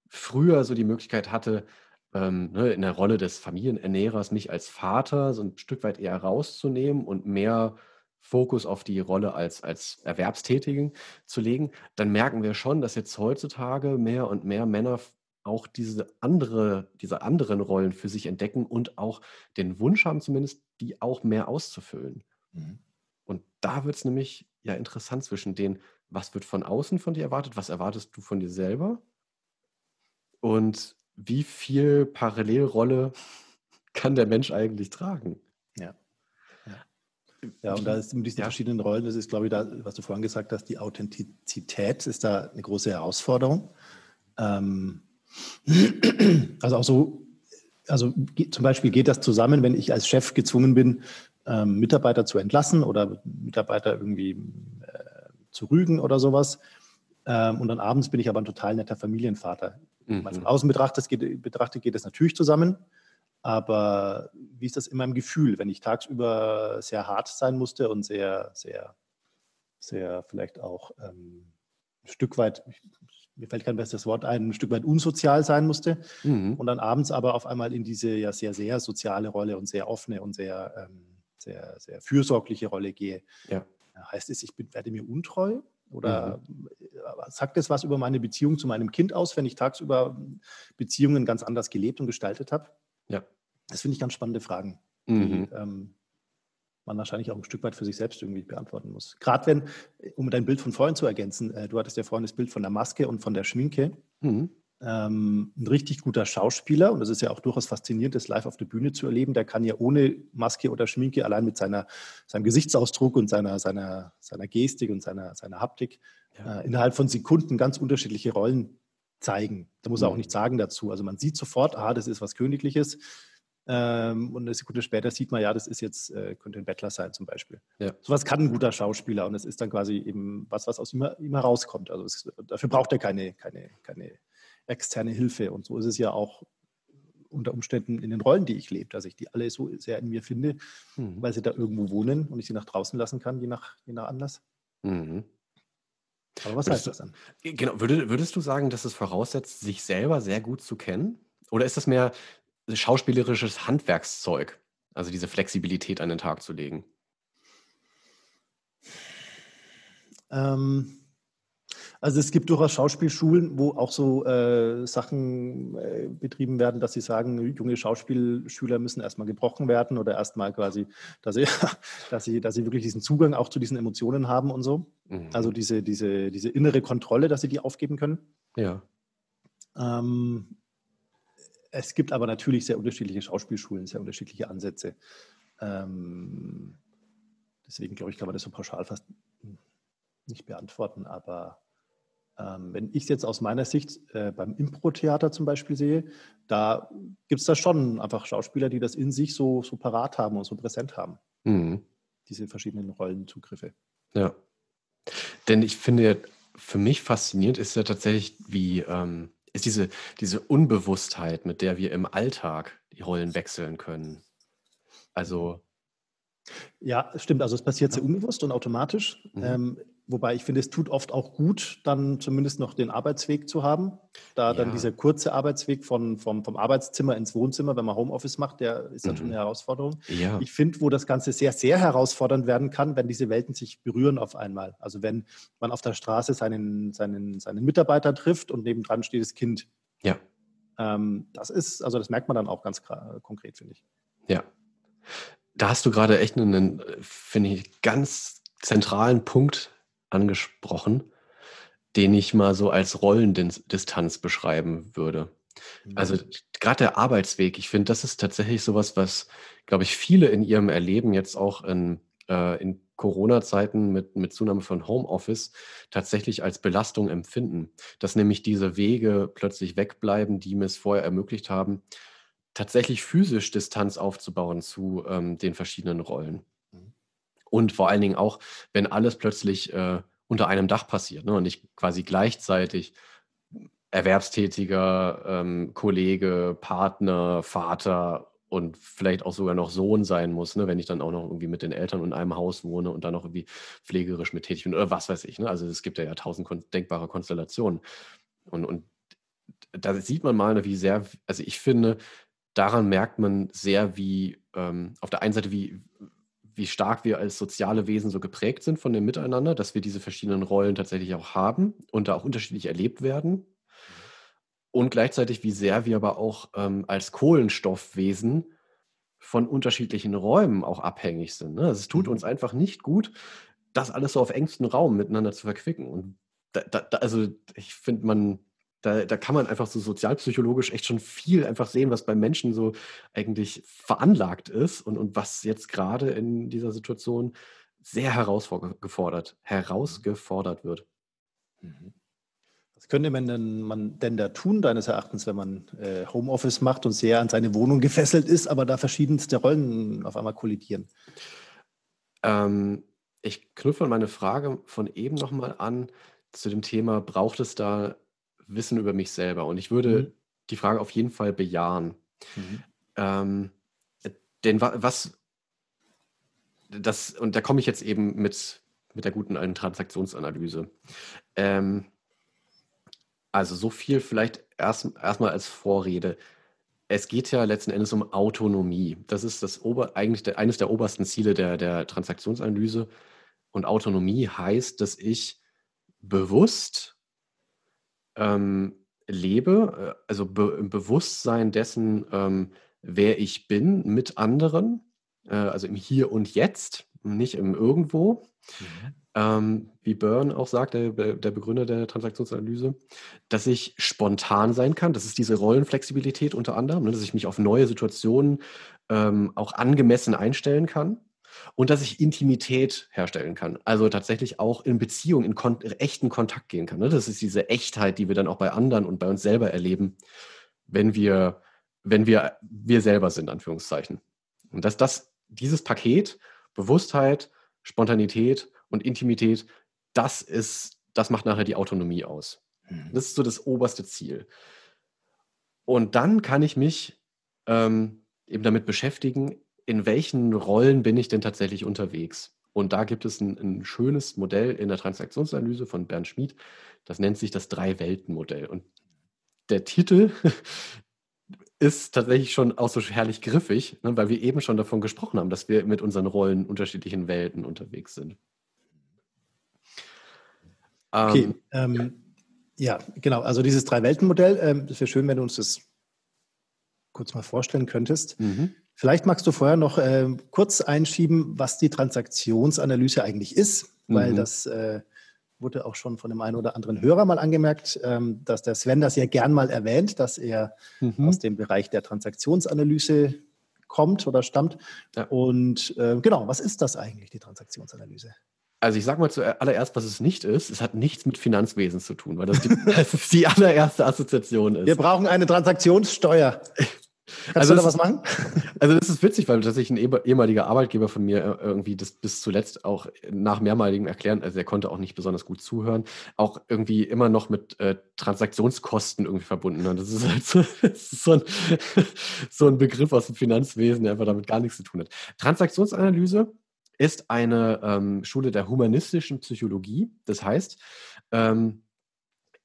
S2: früher so die Möglichkeit hatte, ähm, ne, in der Rolle des Familienernährers mich als Vater so ein Stück weit eher rauszunehmen und mehr Fokus auf die Rolle als, als Erwerbstätigen zu legen, dann merken wir schon, dass jetzt heutzutage mehr und mehr Männer auch diese andere, diese anderen Rollen für sich entdecken und auch den Wunsch haben, zumindest die auch mehr auszufüllen. Mhm. Und da wird es nämlich ja interessant zwischen den, was wird von außen von dir erwartet, was erwartest du von dir selber und wie viel Parallelrolle kann der Mensch eigentlich tragen?
S3: Ja. Ja, ja und da ist mit diesen ja. verschiedenen Rollen, das ist, glaube ich, da, was du vorhin gesagt hast, die Authentizität ist da eine große Herausforderung. Ähm, also auch so, also zum Beispiel geht das zusammen, wenn ich als Chef gezwungen bin, ähm, Mitarbeiter zu entlassen oder Mitarbeiter irgendwie äh, zu rügen oder sowas. Ähm, und dann abends bin ich aber ein total netter Familienvater. Mhm. Von außen betrachtet geht, betrachtet geht das natürlich zusammen. Aber wie ist das in meinem Gefühl, wenn ich tagsüber sehr hart sein musste und sehr, sehr, sehr vielleicht auch ähm, ein Stück weit, mir fällt kein besseres Wort ein, ein Stück weit unsozial sein musste mhm. und dann abends aber auf einmal in diese ja sehr, sehr soziale Rolle und sehr offene und sehr, ähm, sehr, sehr fürsorgliche Rolle gehe. Ja. Heißt es, ich bin, werde mir untreu oder mhm. sagt es was über meine Beziehung zu meinem Kind aus, wenn ich tagsüber Beziehungen ganz anders gelebt und gestaltet habe?
S2: Ja.
S3: Das finde ich ganz spannende Fragen, mhm. die ähm, man wahrscheinlich auch ein Stück weit für sich selbst irgendwie beantworten muss. Gerade wenn, um dein Bild von vorhin zu ergänzen, äh, du hattest ja vorhin das Bild von der Maske und von der Schminke. Mhm ähm, ein richtig guter Schauspieler, und das ist ja auch durchaus faszinierend, das live auf der Bühne zu erleben, der kann ja ohne Maske oder Schminke, allein mit seiner, seinem Gesichtsausdruck und seiner, seiner, seiner Gestik und seiner, seiner Haptik, ja. äh, innerhalb von Sekunden ganz unterschiedliche Rollen zeigen. Da muss er auch mhm. nichts sagen dazu. Also man sieht sofort, ah, das ist was Königliches. Ähm, und eine Sekunde später sieht man, ja, das ist jetzt, äh, könnte ein Bettler sein zum Beispiel. Ja. Sowas kann ein guter Schauspieler und es ist dann quasi eben was, was aus ihm, ihm herauskommt. Also es, dafür braucht er keine, keine, keine externe Hilfe. Und so ist es ja auch unter Umständen in den Rollen, die ich lebe, dass ich die alle so sehr in mir finde, mhm. weil sie da irgendwo wohnen und ich sie nach draußen lassen kann, je nach, je nach Anlass. Mhm.
S2: Aber was würdest heißt das dann? Genau, würdest, würdest du sagen, dass es voraussetzt, sich selber sehr gut zu kennen? Oder ist das mehr schauspielerisches Handwerkszeug, also diese Flexibilität an den Tag zu legen?
S3: Ähm, Also es gibt durchaus Schauspielschulen, wo auch so äh, Sachen äh, betrieben werden, dass sie sagen, junge Schauspielschüler müssen erstmal gebrochen werden oder erstmal quasi, dass sie, dass, sie, dass sie wirklich diesen Zugang auch zu diesen Emotionen haben und so. Mhm. Also diese, diese, diese innere Kontrolle, dass sie die aufgeben können.
S2: Ja.
S3: Ähm, es gibt aber natürlich sehr unterschiedliche Schauspielschulen, sehr unterschiedliche Ansätze. Ähm, deswegen glaube ich, kann man das so pauschal fast nicht beantworten, aber ähm, wenn ich es jetzt aus meiner Sicht äh, beim Impro-Theater zum Beispiel sehe, da gibt es da schon einfach Schauspieler, die das in sich so, so parat haben und so präsent haben. Mhm. Diese verschiedenen Rollenzugriffe.
S2: Ja. Denn ich finde, für mich faszinierend ist ja tatsächlich, wie ähm, ist diese, diese Unbewusstheit, mit der wir im Alltag die Rollen wechseln können. Also.
S3: Ja, stimmt. Also es passiert sehr unbewusst und automatisch. Mhm. Ähm, Wobei ich finde, es tut oft auch gut, dann zumindest noch den Arbeitsweg zu haben. Da ja. dann dieser kurze Arbeitsweg von, vom, vom Arbeitszimmer ins Wohnzimmer, wenn man Homeoffice macht, der ist dann mhm. schon eine Herausforderung.
S2: Ja.
S3: Ich finde, wo das Ganze sehr, sehr herausfordernd werden kann, wenn diese Welten sich berühren auf einmal. Also wenn man auf der Straße seinen, seinen, seinen Mitarbeiter trifft und nebendran steht das Kind.
S2: Ja.
S3: Ähm, das ist, also das merkt man dann auch ganz konkret, finde ich.
S2: Ja. Da hast du gerade echt einen, finde ich, ganz zentralen Punkt angesprochen, den ich mal so als Rollendistanz beschreiben würde. Also mhm. gerade der Arbeitsweg, ich finde, das ist tatsächlich sowas, was, glaube ich, viele in ihrem Erleben jetzt auch in, äh, in Corona-Zeiten mit, mit Zunahme von Homeoffice tatsächlich als Belastung empfinden. Dass nämlich diese Wege plötzlich wegbleiben, die mir es vorher ermöglicht haben, tatsächlich physisch Distanz aufzubauen zu ähm, den verschiedenen Rollen. Und vor allen Dingen auch, wenn alles plötzlich äh, unter einem Dach passiert ne, und nicht quasi gleichzeitig erwerbstätiger ähm, Kollege, Partner, Vater und vielleicht auch sogar noch Sohn sein muss, ne, wenn ich dann auch noch irgendwie mit den Eltern in einem Haus wohne und dann noch irgendwie pflegerisch mit tätig bin oder was weiß ich. Ne? Also es gibt ja, ja tausend denkbare Konstellationen. Und, und da sieht man mal, ne, wie sehr, also ich finde, daran merkt man sehr, wie ähm, auf der einen Seite, wie, wie stark wir als soziale Wesen so geprägt sind von dem Miteinander, dass wir diese verschiedenen Rollen tatsächlich auch haben und da auch unterschiedlich erlebt werden. Und gleichzeitig, wie sehr wir aber auch ähm, als Kohlenstoffwesen von unterschiedlichen Räumen auch abhängig sind. Ne? Also es tut mhm. uns einfach nicht gut, das alles so auf engstem Raum miteinander zu verquicken. Und da, da, also ich finde, man da, da kann man einfach so sozialpsychologisch echt schon viel einfach sehen, was beim Menschen so eigentlich veranlagt ist und, und was jetzt gerade in dieser Situation sehr herausgefordert, herausgefordert wird.
S3: Mhm. Was könnte man denn, man denn da tun, deines Erachtens, wenn man äh, Homeoffice macht und sehr an seine Wohnung gefesselt ist, aber da verschiedenste Rollen auf einmal kollidieren?
S2: Ähm, ich knüpfe an meine Frage von eben nochmal an zu dem Thema, braucht es da Wissen über mich selber. Und ich würde mhm. die Frage auf jeden Fall bejahen. Mhm. Ähm, denn was, das, und da komme ich jetzt eben mit, mit der guten alten Transaktionsanalyse. Ähm, also so viel vielleicht erst erstmal als Vorrede. Es geht ja letzten Endes um Autonomie. Das ist das Ober, eigentlich der, eines der obersten Ziele der, der Transaktionsanalyse. Und Autonomie heißt, dass ich bewusst ähm, lebe, äh, also be im Bewusstsein dessen, ähm, wer ich bin mit anderen, äh, also im Hier und Jetzt, nicht im Irgendwo. Mhm. Ähm, wie Byrne auch sagt, der, der, Begründer der Transaktionsanalyse, dass ich spontan sein kann. Das ist diese Rollenflexibilität unter anderem, ne, dass ich mich auf neue Situationen ähm, auch angemessen einstellen kann und dass ich Intimität herstellen kann. Also tatsächlich auch in Beziehung, in kon echten Kontakt gehen kann. Ne? Das ist diese Echtheit, die wir dann auch bei anderen und bei uns selber erleben, wenn wir, wenn wir wir selber sind, Anführungszeichen. Und dass das, dieses Paket, Bewusstheit, Spontanität und Intimität, das ist, das macht nachher die Autonomie aus. Mhm. Das ist so das oberste Ziel. Und dann kann ich mich ähm, eben damit beschäftigen, in welchen Rollen bin ich denn tatsächlich unterwegs? Und da gibt es ein, ein schönes Modell in der Transaktionsanalyse von Bernd Schmid, das nennt sich das Drei-Welten-Modell. Und der Titel ist tatsächlich schon auch so herrlich griffig, ne, weil wir eben schon davon gesprochen haben, dass wir mit unseren Rollen unterschiedlichen Welten unterwegs sind.
S3: Okay, ähm, ähm, ja, genau. Also dieses Drei-Welten-Modell, ähm, es wäre schön, wenn du uns das kurz mal vorstellen könntest. Mhm. Vielleicht magst du vorher noch äh, kurz einschieben, was die Transaktionsanalyse eigentlich ist, weil mhm. das äh, wurde auch schon von dem einen oder anderen Hörer mal angemerkt, ähm, dass der Sven das ja gern mal erwähnt, dass er mhm. aus dem Bereich der Transaktionsanalyse kommt oder stammt. Ja. Und äh, genau, was ist das eigentlich, die Transaktionsanalyse?
S2: Also ich sage mal zuallererst, was es nicht ist. Es hat nichts mit Finanzwesen zu tun, weil das die, das die allererste Assoziation ist.
S3: Wir brauchen eine Transaktionssteuer. Kannst also du da was machen?
S2: Also das ist witzig, weil tatsächlich ein ehemaliger Arbeitgeber von mir äh, irgendwie das bis zuletzt auch nach mehrmaligem Erklären, also er konnte auch nicht besonders gut zuhören, auch irgendwie immer noch mit äh, Transaktionskosten irgendwie verbunden. Und das ist halt so, ist so, ein, so ein Begriff aus dem Finanzwesen, der einfach damit gar nichts zu tun hat. Transaktionsanalyse ist eine ähm, Schule der humanistischen Psychologie. Das heißt, ähm,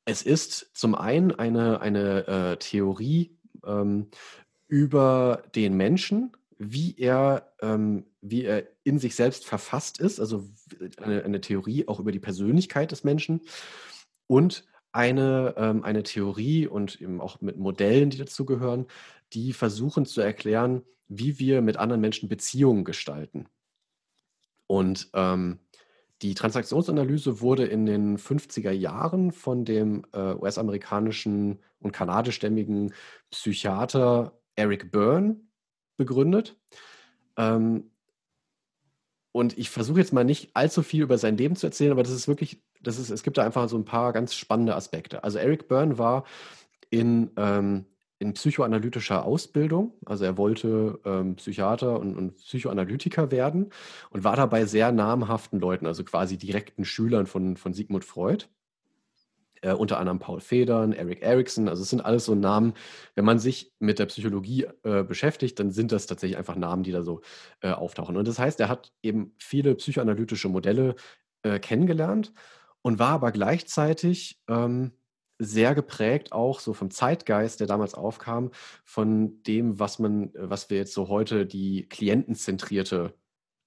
S2: es ist zum einen eine, eine äh, Theorie ähm, über den Menschen, wie er, ähm, wie er in sich selbst verfasst ist, also eine, eine, Theorie auch über die Persönlichkeit des Menschen und eine, ähm, eine Theorie und eben auch mit Modellen, die dazugehören, die versuchen zu erklären, wie wir mit anderen Menschen Beziehungen gestalten. Und ähm, die Transaktionsanalyse wurde in den 50er Jahren von dem äh, US-amerikanischen und kanadischstämmigen Psychiater Eric Byrne begründet. Ähm, und ich versuche jetzt mal nicht allzu viel über sein Leben zu erzählen, aber das ist wirklich, das ist, es gibt da einfach so ein paar ganz spannende Aspekte. Also Eric Byrne war in, ähm, in psychoanalytischer Ausbildung, also er wollte ähm, Psychiater und, und, Psychoanalytiker werden und war dabei sehr namhaften Leuten, also quasi direkten Schülern von, von Sigmund Freud. Äh, unter anderem Paul Federn, Eric Erickson. Also es sind alles so Namen, wenn man sich mit der Psychologie äh, beschäftigt, dann sind das tatsächlich einfach Namen, die da so äh, auftauchen. Und das heißt, er hat eben viele psychoanalytische Modelle äh, kennengelernt und war aber gleichzeitig ähm, sehr geprägt auch so vom Zeitgeist, der damals aufkam, von dem, was man, was wir jetzt so heute die klientenzentrierte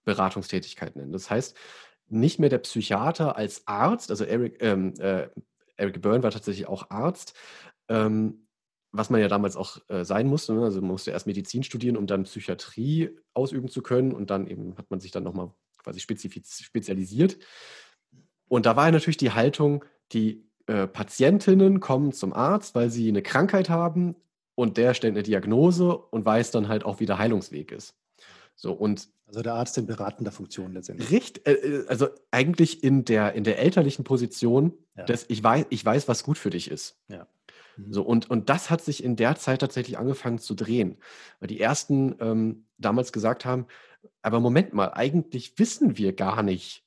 S2: Beratungstätigkeit nennen. Das heißt, nicht mehr der Psychiater als Arzt, also Eric, ähm, äh, Eric Byrne war tatsächlich auch Arzt, ähm, was man ja damals auch äh, sein musste. Ne? Also man musste erst Medizin studieren, um dann Psychiatrie ausüben zu können und dann eben hat man sich dann nochmal quasi spezialisiert. Und da war ja natürlich die Haltung, die äh, Patientinnen kommen zum Arzt, weil sie eine Krankheit haben und der stellt eine Diagnose und weiß dann halt auch, wie der Heilungsweg ist. So, und
S3: also der Arzt in beratender Funktion letztendlich.
S2: Richtig, äh, äh, also eigentlich in der, in der elterlichen Position, ja. dass ich weiß, ich weiß, was gut für dich ist.
S3: Ja.
S2: Mhm. So, und, und das hat sich in der Zeit tatsächlich angefangen zu drehen. Weil die ersten ähm, damals gesagt haben, aber Moment mal, eigentlich wissen wir gar nicht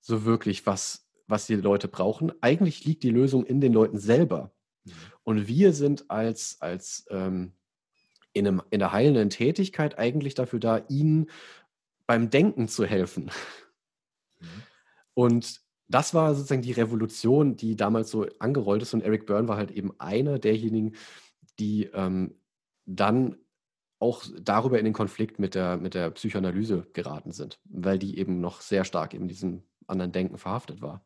S2: so wirklich, was, was die Leute brauchen. Eigentlich liegt die Lösung in den Leuten selber. Mhm. Und wir sind als, als ähm, in, einem, in der heilenden Tätigkeit eigentlich dafür da, ihnen beim Denken zu helfen. Mhm. Und das war sozusagen die Revolution, die damals so angerollt ist. Und Eric Byrne war halt eben einer derjenigen, die ähm, dann auch darüber in den Konflikt mit der, mit der Psychoanalyse geraten sind, weil die eben noch sehr stark in diesem anderen Denken verhaftet war.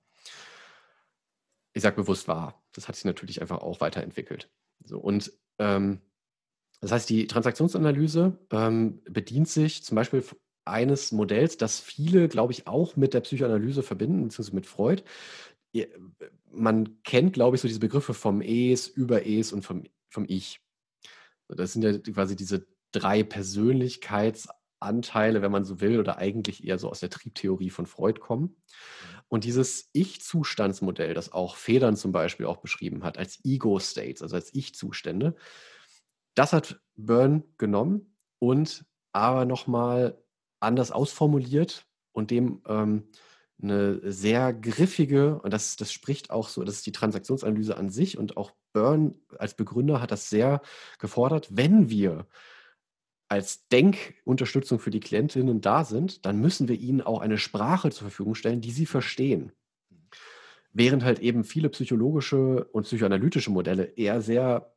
S2: Ich sage bewusst war. Das hat sich natürlich einfach auch weiterentwickelt. So, und ähm, das heißt, die Transaktionsanalyse ähm, bedient sich zum Beispiel eines Modells, das viele, glaube ich, auch mit der Psychoanalyse verbinden, beziehungsweise mit Freud. Man kennt, glaube ich, so diese Begriffe vom Es, über Es und vom, vom Ich. Das sind ja quasi diese drei Persönlichkeitsanteile, wenn man so will, oder eigentlich eher so aus der Triebtheorie von Freud kommen. Und dieses Ich-Zustandsmodell, das auch Federn zum Beispiel auch beschrieben hat, als Ego-States, also als Ich-Zustände, das hat Byrne genommen und aber nochmal anders ausformuliert und dem ähm, eine sehr griffige, und das, das spricht auch so, das ist die Transaktionsanalyse an sich und auch Byrne als Begründer hat das sehr gefordert, wenn wir als Denkunterstützung für die Klientinnen da sind, dann müssen wir ihnen auch eine Sprache zur Verfügung stellen, die sie verstehen. Während halt eben viele psychologische und psychoanalytische Modelle eher sehr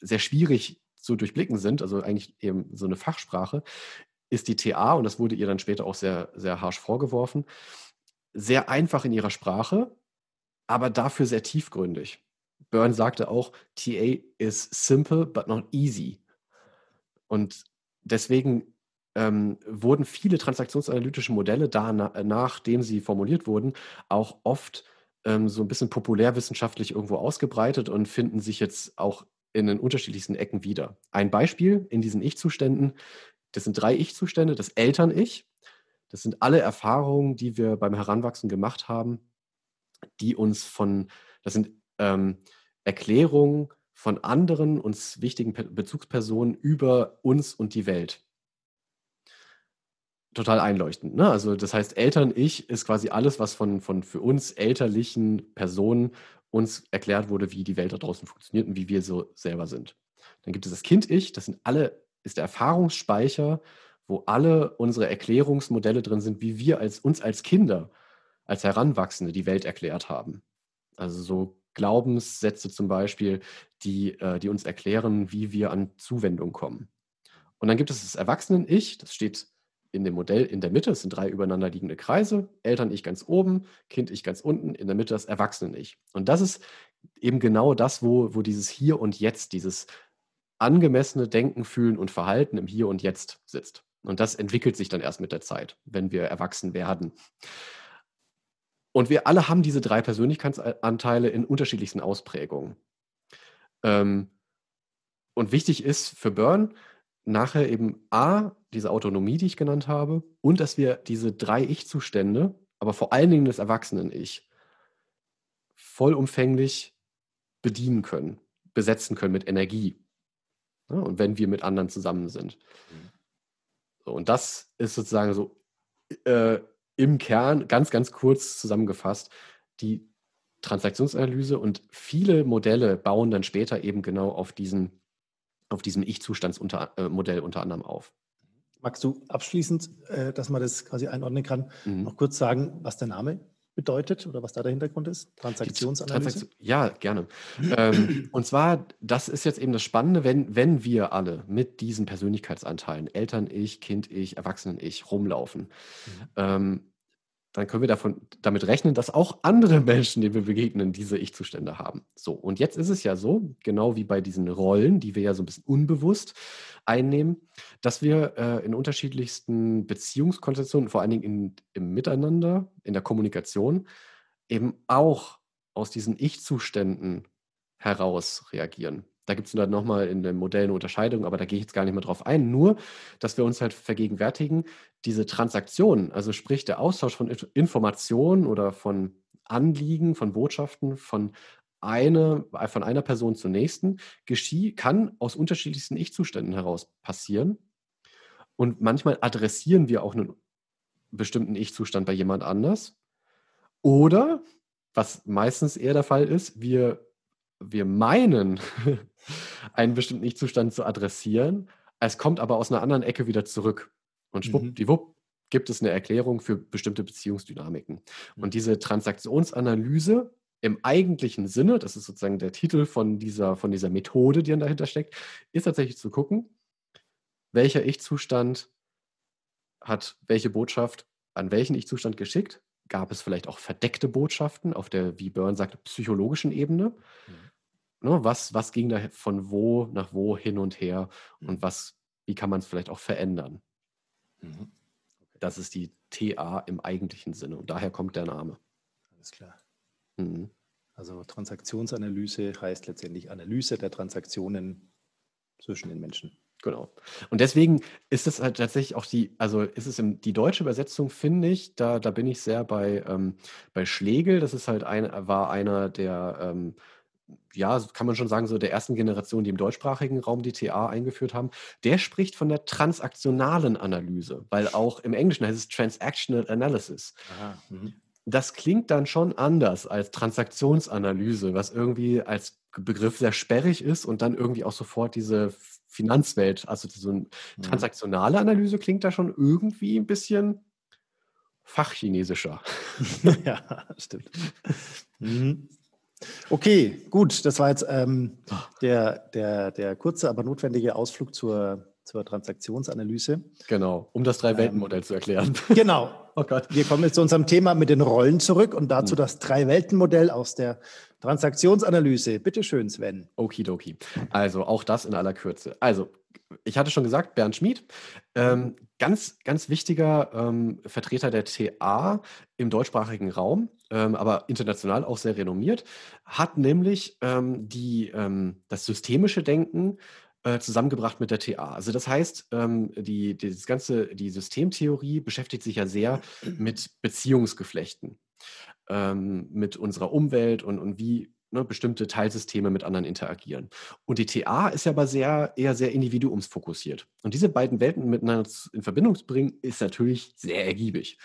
S2: sehr schwierig zu durchblicken sind, also eigentlich eben so eine Fachsprache, ist die TA, und das wurde ihr dann später auch sehr, sehr harsch vorgeworfen, sehr einfach in ihrer Sprache, aber dafür sehr tiefgründig. Byrne sagte auch, TA is simple but not easy. Und deswegen ähm, wurden viele transaktionsanalytische Modelle da, nachdem sie formuliert wurden, auch oft ähm, so ein bisschen populärwissenschaftlich irgendwo ausgebreitet und finden sich jetzt auch in den unterschiedlichsten Ecken wieder. Ein Beispiel in diesen Ich-Zuständen, das sind drei Ich-Zustände, das Eltern-Ich, das sind alle Erfahrungen, die wir beim Heranwachsen gemacht haben, die uns von, das sind ähm, Erklärungen von anderen uns wichtigen Bezugspersonen über uns und die Welt. Total einleuchtend. Ne? Also das heißt, Eltern-Ich ist quasi alles, was von, von für uns elterlichen Personen uns erklärt wurde, wie die Welt da draußen funktioniert und wie wir so selber sind. Dann gibt es das Kind-Ich, das sind alle, ist der Erfahrungsspeicher, wo alle unsere Erklärungsmodelle drin sind, wie wir als, uns als Kinder, als Heranwachsende die Welt erklärt haben. Also so Glaubenssätze zum Beispiel, die, äh, die uns erklären, wie wir an Zuwendung kommen. Und dann gibt es das Erwachsenen-Ich, das steht in dem Modell in der Mitte, es sind drei übereinander liegende Kreise, Eltern-Ich ganz oben, Kind-Ich ganz unten, in der Mitte das Erwachsenen-Ich. Und das ist eben genau das, wo, wo dieses Hier und Jetzt, dieses angemessene Denken, Fühlen und Verhalten im Hier und Jetzt sitzt. Und das entwickelt sich dann erst mit der Zeit, wenn wir erwachsen werden. Und wir alle haben diese drei Persönlichkeitsanteile in unterschiedlichsten Ausprägungen. Ähm, und wichtig ist für Burn nachher eben A, diese Autonomie, die ich genannt habe, und dass wir diese drei Ich-Zustände, aber vor allen Dingen das Erwachsenen-Ich, vollumfänglich bedienen können, besetzen können mit Energie. Ja, und wenn wir mit anderen zusammen sind. Mhm. So, und das ist sozusagen so äh, im Kern ganz, ganz kurz zusammengefasst die Transaktionsanalyse und viele Modelle bauen dann später eben genau auf, diesen, auf diesem Ich-Zustandsmodell unter anderem auf.
S3: Magst du abschließend, äh, dass man das quasi einordnen kann, mhm. noch kurz sagen, was der Name bedeutet oder was da der Hintergrund ist? Transaktionsanalyse? Transaktion,
S2: ja, gerne. ähm, und zwar, das ist jetzt eben das Spannende, wenn, wenn wir alle mit diesen Persönlichkeitsanteilen, Eltern-Ich, Kind-Ich, Erwachsenen-Ich, rumlaufen, mhm. ähm, dann können wir davon, damit rechnen, dass auch andere Menschen, denen wir begegnen, diese Ich-Zustände haben. So, und jetzt ist es ja so, genau wie bei diesen Rollen, die wir ja so ein bisschen unbewusst einnehmen, dass wir äh, in unterschiedlichsten Beziehungskonstellationen, vor allen Dingen in, im Miteinander, in der Kommunikation, eben auch aus diesen Ich-Zuständen heraus reagieren. Da gibt es dann nochmal in den Modellen Unterscheidungen, aber da gehe ich jetzt gar nicht mehr drauf ein. Nur, dass wir uns halt vergegenwärtigen, diese Transaktionen, also sprich der Austausch von Informationen oder von Anliegen, von Botschaften, von eine, von einer Person zur nächsten, geschie, kann aus unterschiedlichsten Ich-Zuständen heraus passieren. Und manchmal adressieren wir auch einen bestimmten Ich-Zustand bei jemand anders. Oder, was meistens eher der Fall ist, wir wir meinen, einen bestimmten Ich-Zustand zu adressieren, es kommt aber aus einer anderen Ecke wieder zurück. Und schwuppdiwupp mhm. gibt es eine Erklärung für bestimmte Beziehungsdynamiken. Und diese Transaktionsanalyse im eigentlichen Sinne, das ist sozusagen der Titel von dieser, von dieser Methode, die dann dahinter steckt, ist tatsächlich zu gucken, welcher Ich-Zustand hat welche Botschaft an welchen Ich-Zustand geschickt gab es vielleicht auch verdeckte Botschaften auf der, wie Byrne sagt, psychologischen Ebene. Mhm. Ne, was, was ging da von wo nach wo hin und her mhm. und was, wie kann man es vielleicht auch verändern? Mhm. Das ist die TA im eigentlichen Sinne und daher kommt der Name.
S3: Alles klar. Mhm. Also Transaktionsanalyse heißt letztendlich Analyse der Transaktionen zwischen den Menschen.
S2: Genau. Und deswegen ist es halt tatsächlich auch die, also ist es im, die deutsche Übersetzung, finde ich, da, da bin ich sehr bei, ähm, bei Schlegel. Das ist halt ein, war einer der, ähm, ja, kann man schon sagen, so der ersten Generation, die im deutschsprachigen Raum die TA eingeführt haben. Der spricht von der transaktionalen Analyse, weil auch im Englischen heißt es Transactional Analysis. Aha, mhm. das klingt dann schon anders als Transaktionsanalyse, was irgendwie als Begriff sehr sperrig ist und dann irgendwie auch sofort diese Finanzwelt. Also so eine mhm. transaktionale Analyse klingt da schon irgendwie ein bisschen fachchinesischer.
S3: ja, stimmt. Mhm. Okay, gut. Das war jetzt ähm, ah. der, der, der kurze, aber notwendige Ausflug zur zur Transaktionsanalyse.
S2: Genau, um das Drei-Welten-Modell ähm, zu erklären.
S3: Genau. oh Gott. Wir kommen jetzt zu unserem Thema mit den Rollen zurück und dazu hm. das Drei-Welten-Modell aus der Transaktionsanalyse. Bitte schön, Sven.
S2: Okidoki. Also auch das in aller Kürze. Also, ich hatte schon gesagt, Bernd Schmid, ähm, ganz, ganz wichtiger ähm, Vertreter der TA im deutschsprachigen Raum, ähm, aber international auch sehr renommiert, hat nämlich ähm, die, ähm, das systemische Denken äh, zusammengebracht mit der TA. Also das heißt, ähm, die, die, das ganze, die Systemtheorie beschäftigt sich ja sehr mit Beziehungsgeflechten, ähm, mit unserer Umwelt und, und wie ne, bestimmte Teilsysteme mit anderen interagieren. Und die TA ist ja aber sehr, eher sehr individuumsfokussiert. Und diese beiden Welten miteinander in Verbindung zu bringen, ist natürlich sehr ergiebig.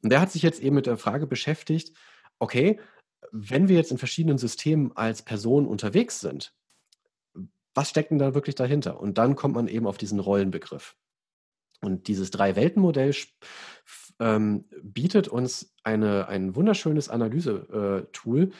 S2: Und der hat sich jetzt eben mit der Frage beschäftigt, okay, wenn wir jetzt in verschiedenen Systemen als Person unterwegs sind, was steckt denn da wirklich dahinter? Und dann kommt man eben auf diesen Rollenbegriff. Und dieses Drei-Welten-Modell ähm, bietet uns eine, ein wunderschönes Analyse-Tool, äh,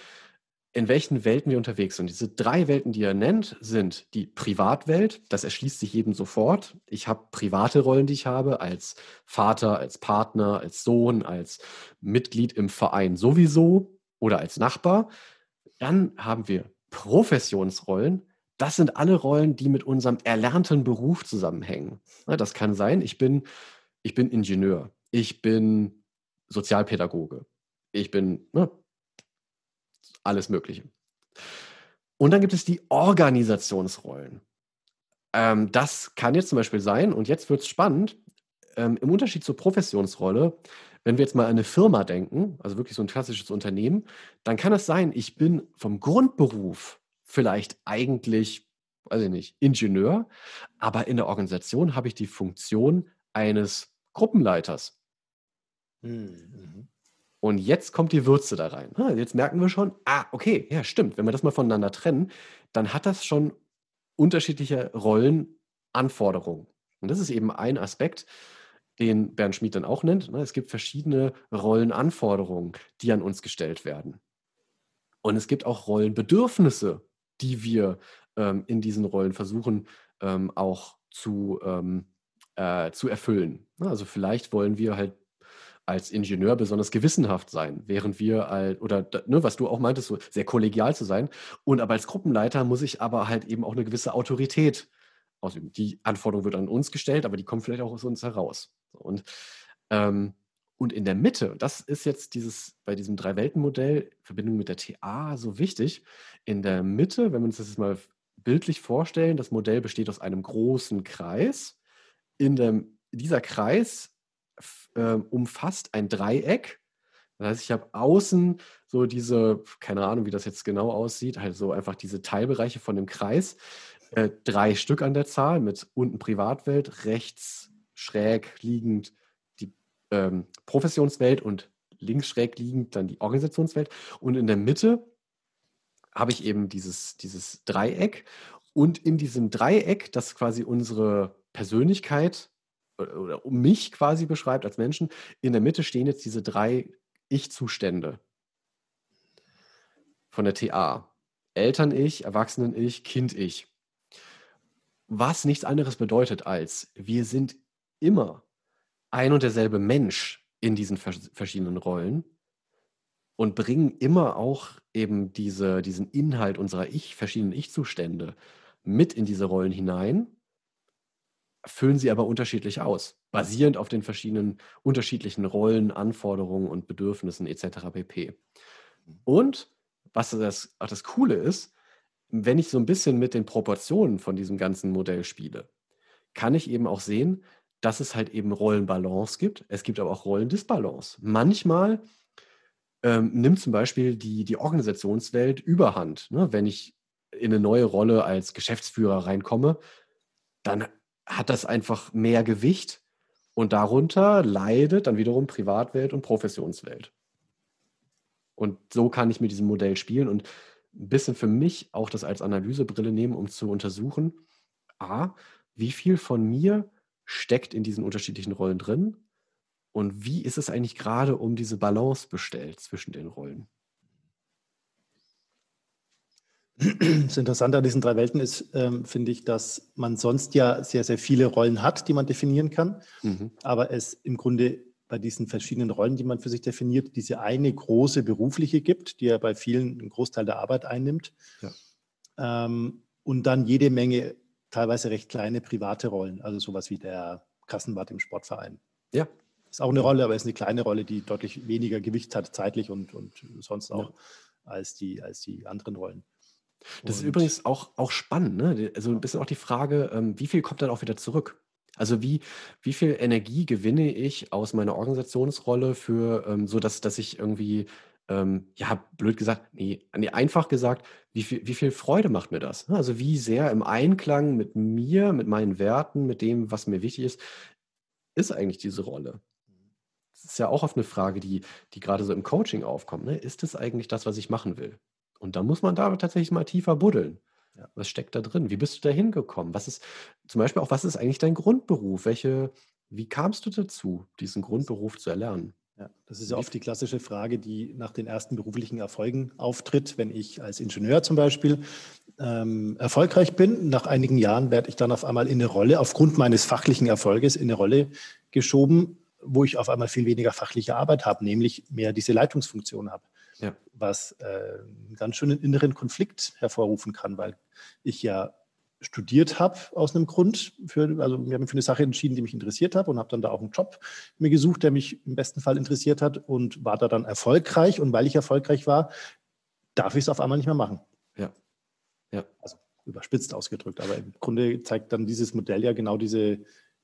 S2: in welchen Welten wir unterwegs sind. Diese drei Welten, die er nennt, sind die Privatwelt, das erschließt sich jedem sofort. Ich habe private Rollen, die ich habe, als Vater, als Partner, als Sohn, als Mitglied im Verein sowieso oder als Nachbar. Dann haben wir Professionsrollen, das sind alle Rollen, die mit unserem erlernten Beruf zusammenhängen. Das kann sein, ich bin, ich bin Ingenieur, ich bin Sozialpädagoge, ich bin ne, alles Mögliche. Und dann gibt es die Organisationsrollen. Ähm, das kann jetzt zum Beispiel sein, und jetzt wird es spannend, ähm, im Unterschied zur Professionsrolle, wenn wir jetzt mal an eine Firma denken, also wirklich so ein klassisches Unternehmen, dann kann es sein, ich bin vom Grundberuf vielleicht eigentlich, weiß ich nicht, Ingenieur, aber in der Organisation habe ich die Funktion eines Gruppenleiters. Mhm. Und jetzt kommt die Würze da rein. Jetzt merken wir schon, ah, okay, ja, stimmt. Wenn wir das mal voneinander trennen, dann hat das schon unterschiedliche Rollenanforderungen. Und das ist eben ein Aspekt, den Bernd Schmid dann auch nennt. Ne? Es gibt verschiedene Rollenanforderungen, die an uns gestellt werden. Und es gibt auch Rollenbedürfnisse, die wir ähm, in diesen Rollen versuchen ähm, auch zu, ähm, äh, zu erfüllen. Also vielleicht wollen wir halt als Ingenieur besonders gewissenhaft sein, während wir als, oder ne, was du auch meintest, so sehr kollegial zu sein. Und aber als Gruppenleiter muss ich aber halt eben auch eine gewisse Autorität ausüben. Die Anforderung wird an uns gestellt, aber die kommt vielleicht auch aus uns heraus. Und ähm, und in der Mitte, das ist jetzt dieses bei diesem Drei-Welten-Modell, Verbindung mit der TA, so wichtig. In der Mitte, wenn wir uns das jetzt mal bildlich vorstellen, das Modell besteht aus einem großen Kreis. In dem, dieser Kreis äh, umfasst ein Dreieck. Das heißt, ich habe außen so diese, keine Ahnung, wie das jetzt genau aussieht, halt so einfach diese Teilbereiche von dem Kreis. Äh, drei Stück an der Zahl mit unten Privatwelt, rechts schräg liegend ähm, Professionswelt und links schräg liegend dann die Organisationswelt. Und in der Mitte habe ich eben dieses, dieses Dreieck. Und in diesem Dreieck, das quasi unsere Persönlichkeit oder, oder mich quasi beschreibt als Menschen, in der Mitte stehen jetzt diese drei Ich-Zustände von der TA. Eltern-Ich, Erwachsenen-Ich, Kind-Ich. Was nichts anderes bedeutet als, wir sind immer ein und derselbe Mensch in diesen verschiedenen Rollen und bringen immer auch eben diese, diesen Inhalt unserer Ich, verschiedenen Ich-Zustände mit in diese Rollen hinein, füllen sie aber unterschiedlich aus, basierend auf den verschiedenen unterschiedlichen Rollen, Anforderungen und Bedürfnissen etc. pp. Und was das, auch das Coole ist, wenn ich so ein bisschen mit den Proportionen von diesem ganzen Modell spiele, kann ich eben auch sehen, dass es halt eben Rollenbalance gibt. Es gibt aber auch Rollendisbalance. Manchmal ähm, nimmt zum Beispiel die, die Organisationswelt überhand. Ne? Wenn ich in eine neue Rolle als Geschäftsführer reinkomme, dann hat das einfach mehr Gewicht und darunter leidet dann wiederum Privatwelt und Professionswelt. Und so kann ich mit diesem Modell spielen und ein bisschen für mich auch das als Analysebrille nehmen, um zu untersuchen, a, wie viel von mir steckt in diesen unterschiedlichen Rollen drin? Und wie ist es eigentlich gerade um diese Balance bestellt zwischen den Rollen?
S3: Das Interessante an diesen drei Welten ist, ähm, finde ich, dass man sonst ja sehr, sehr viele Rollen hat, die man definieren kann, mhm. aber es im Grunde bei diesen verschiedenen Rollen, die man für sich definiert, diese eine große berufliche gibt, die ja bei vielen einen Großteil der Arbeit einnimmt. Ja. Ähm, und dann jede Menge teilweise recht kleine private Rollen, also sowas wie der Kassenwart im Sportverein.
S2: Ja.
S3: Ist auch eine Rolle, aber ist eine kleine Rolle, die deutlich weniger Gewicht hat, zeitlich und, und sonst auch, ja. als, die, als die anderen Rollen.
S2: Das und ist übrigens auch, auch spannend, ne? Also ein bisschen auch die Frage, ähm, wie viel kommt dann auch wieder zurück? Also wie, wie viel Energie gewinne ich aus meiner Organisationsrolle für, ähm, so dass, dass ich irgendwie, ähm, ja, blöd gesagt, nee, nee, einfach gesagt, wie viel, wie viel Freude macht mir das? Ne? Also wie sehr im Einklang mit mir, mit meinen Werten, mit dem, was mir wichtig ist, ist eigentlich diese Rolle? Das ist ja auch oft eine Frage, die, die gerade so im Coaching aufkommt. Ne? Ist es eigentlich das, was ich machen will? Und da muss man da tatsächlich mal tiefer buddeln. Ja. Was steckt da drin? Wie bist du da hingekommen? Was ist zum Beispiel auch, was ist eigentlich dein Grundberuf? Welche, wie kamst du dazu, diesen Grundberuf zu erlernen?
S3: Ja, das ist ja oft die klassische Frage, die nach den ersten beruflichen Erfolgen auftritt. Wenn ich als Ingenieur zum Beispiel ähm, erfolgreich bin, nach einigen Jahren werde ich dann auf einmal in eine Rolle, aufgrund meines fachlichen Erfolges, in eine Rolle geschoben, wo ich auf einmal viel weniger fachliche Arbeit habe, nämlich mehr diese Leitungsfunktion habe ja. was äh, einen ganz schönen inneren Konflikt hervorrufen kann, weil ich ja studiert habe aus einem Grund, für, also wir haben für eine Sache entschieden, die mich interessiert hat und habe dann da auch einen Job mir gesucht, der mich im besten Fall interessiert hat und war da dann erfolgreich und weil ich erfolgreich war, darf ich es auf einmal nicht mehr machen.
S2: Ja.
S3: ja. Also überspitzt ausgedrückt, aber im Grunde zeigt dann dieses Modell ja genau diese,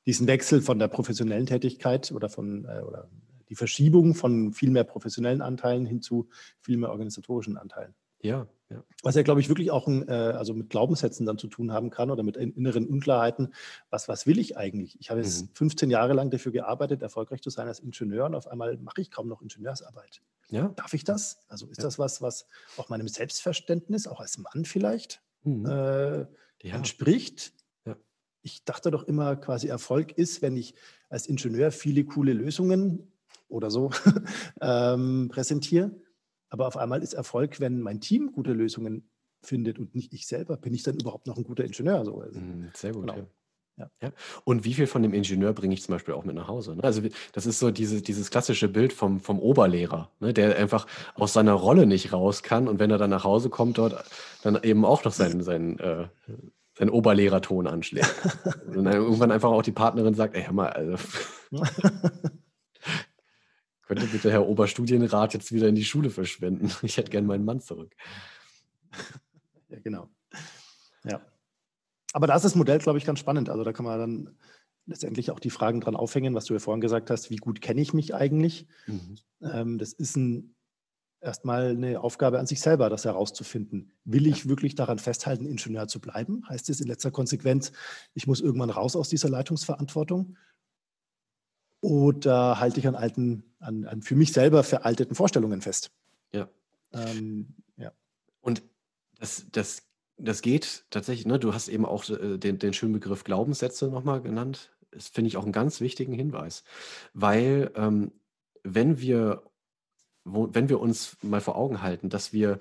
S3: diesen Wechsel von der professionellen Tätigkeit oder von äh, oder die Verschiebung von viel mehr professionellen Anteilen hin zu viel mehr organisatorischen Anteilen.
S2: Ja, ja.
S3: Was ja, glaube ich, wirklich auch ein, äh, also mit Glaubenssätzen dann zu tun haben kann oder mit inneren Unklarheiten. Was, was will ich eigentlich? Ich habe jetzt mhm. 15 Jahre lang dafür gearbeitet, erfolgreich zu sein als Ingenieur und auf einmal mache ich kaum noch Ingenieursarbeit. Ja. Darf ich das? Also ist ja. das was, was auch meinem Selbstverständnis, auch als Mann vielleicht, mhm. äh, entspricht? Ich dachte doch immer, quasi Erfolg ist, wenn ich als Ingenieur viele coole Lösungen oder so ähm, präsentiere. Aber auf einmal ist Erfolg, wenn mein Team gute Lösungen findet und nicht ich selber. Bin ich dann überhaupt noch ein guter Ingenieur? So,
S2: also, mhm, Sehr gut, genau. ja. Ja. ja. Und wie viel von dem Ingenieur bringe ich zum Beispiel auch mit nach Hause? Ne? Also das ist so diese, dieses klassische Bild vom, vom Oberlehrer, ne? der einfach aus seiner Rolle nicht raus kann und wenn er dann nach Hause kommt, dort dann eben auch noch seinen, seinen, äh, seinen Oberlehrerton anschlägt. und dann irgendwann einfach auch die Partnerin sagt, ey, hör mal, also Könnte bitte Herr Oberstudienrat jetzt wieder in die Schule verschwenden? Ich hätte gern meinen Mann zurück.
S3: Ja, genau. Ja. Aber da ist das Modell, glaube ich, ganz spannend. Also da kann man dann letztendlich auch die Fragen dran aufhängen, was du ja vorhin gesagt hast, wie gut kenne ich mich eigentlich? Mhm. Ähm, das ist ein, erstmal eine Aufgabe an sich selber, das herauszufinden. Will ich wirklich daran festhalten, Ingenieur zu bleiben? Heißt es in letzter Konsequenz, ich muss irgendwann raus aus dieser Leitungsverantwortung? Oder halte ich an alten, an, an für mich selber veralteten Vorstellungen fest?
S2: Ja. Ähm, ja. Und das, das, das geht tatsächlich, ne? du hast eben auch äh, den, den schönen Begriff Glaubenssätze nochmal genannt. Das finde ich auch einen ganz wichtigen Hinweis. Weil ähm, wenn wir, wo, wenn wir uns mal vor Augen halten, dass wir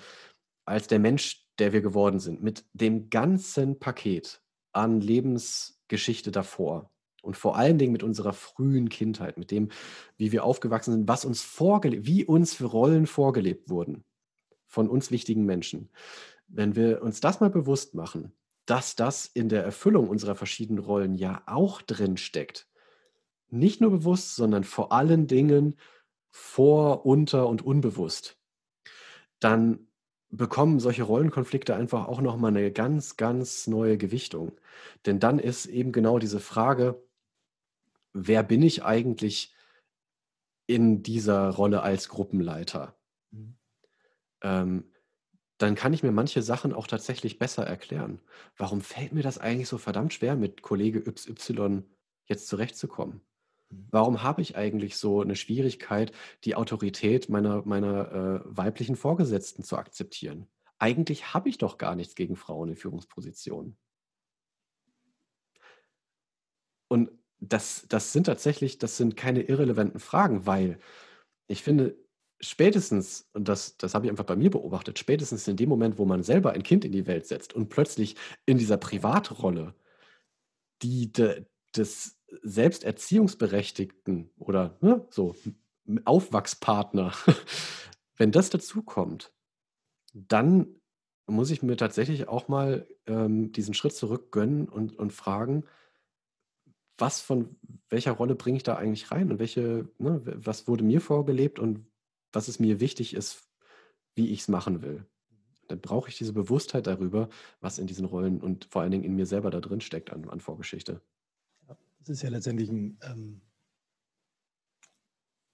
S2: als der Mensch, der wir geworden sind, mit dem ganzen Paket an Lebensgeschichte davor, und vor allen Dingen mit unserer frühen Kindheit, mit dem, wie wir aufgewachsen sind, was uns vorgelebt, wie uns für Rollen vorgelebt wurden von uns wichtigen Menschen. Wenn wir uns das mal bewusst machen, dass das in der Erfüllung unserer verschiedenen Rollen ja auch drin steckt, nicht nur bewusst, sondern vor allen Dingen vor, unter und unbewusst, dann bekommen solche Rollenkonflikte einfach auch nochmal eine ganz, ganz neue Gewichtung. Denn dann ist eben genau diese Frage, wer bin ich eigentlich in dieser Rolle als Gruppenleiter? Mhm. Ähm, dann kann ich mir manche Sachen auch tatsächlich besser erklären. Warum fällt mir das eigentlich so verdammt schwer, mit Kollege XY jetzt zurechtzukommen? Mhm. Warum habe ich eigentlich so eine Schwierigkeit, die Autorität meiner, meiner äh, weiblichen Vorgesetzten zu akzeptieren? Eigentlich habe ich doch gar nichts gegen Frauen in Führungspositionen. Und das, das sind tatsächlich, das sind keine irrelevanten Fragen, weil ich finde, spätestens, und das, das habe ich einfach bei mir beobachtet, spätestens in dem Moment, wo man selber ein Kind in die Welt setzt und plötzlich in dieser Privatrolle, die de, des Selbsterziehungsberechtigten oder ne, so Aufwachspartner, wenn das dazukommt, dann muss ich mir tatsächlich auch mal ähm, diesen Schritt zurück gönnen und, und fragen, was von welcher Rolle bringe ich da eigentlich rein und welche, ne, was wurde mir vorgelebt und was es mir wichtig ist, wie ich es machen will. Dann brauche ich diese Bewusstheit darüber, was in diesen Rollen und vor allen Dingen in mir selber da drin steckt an, an Vorgeschichte.
S3: das ist ja letztendlich ein ähm,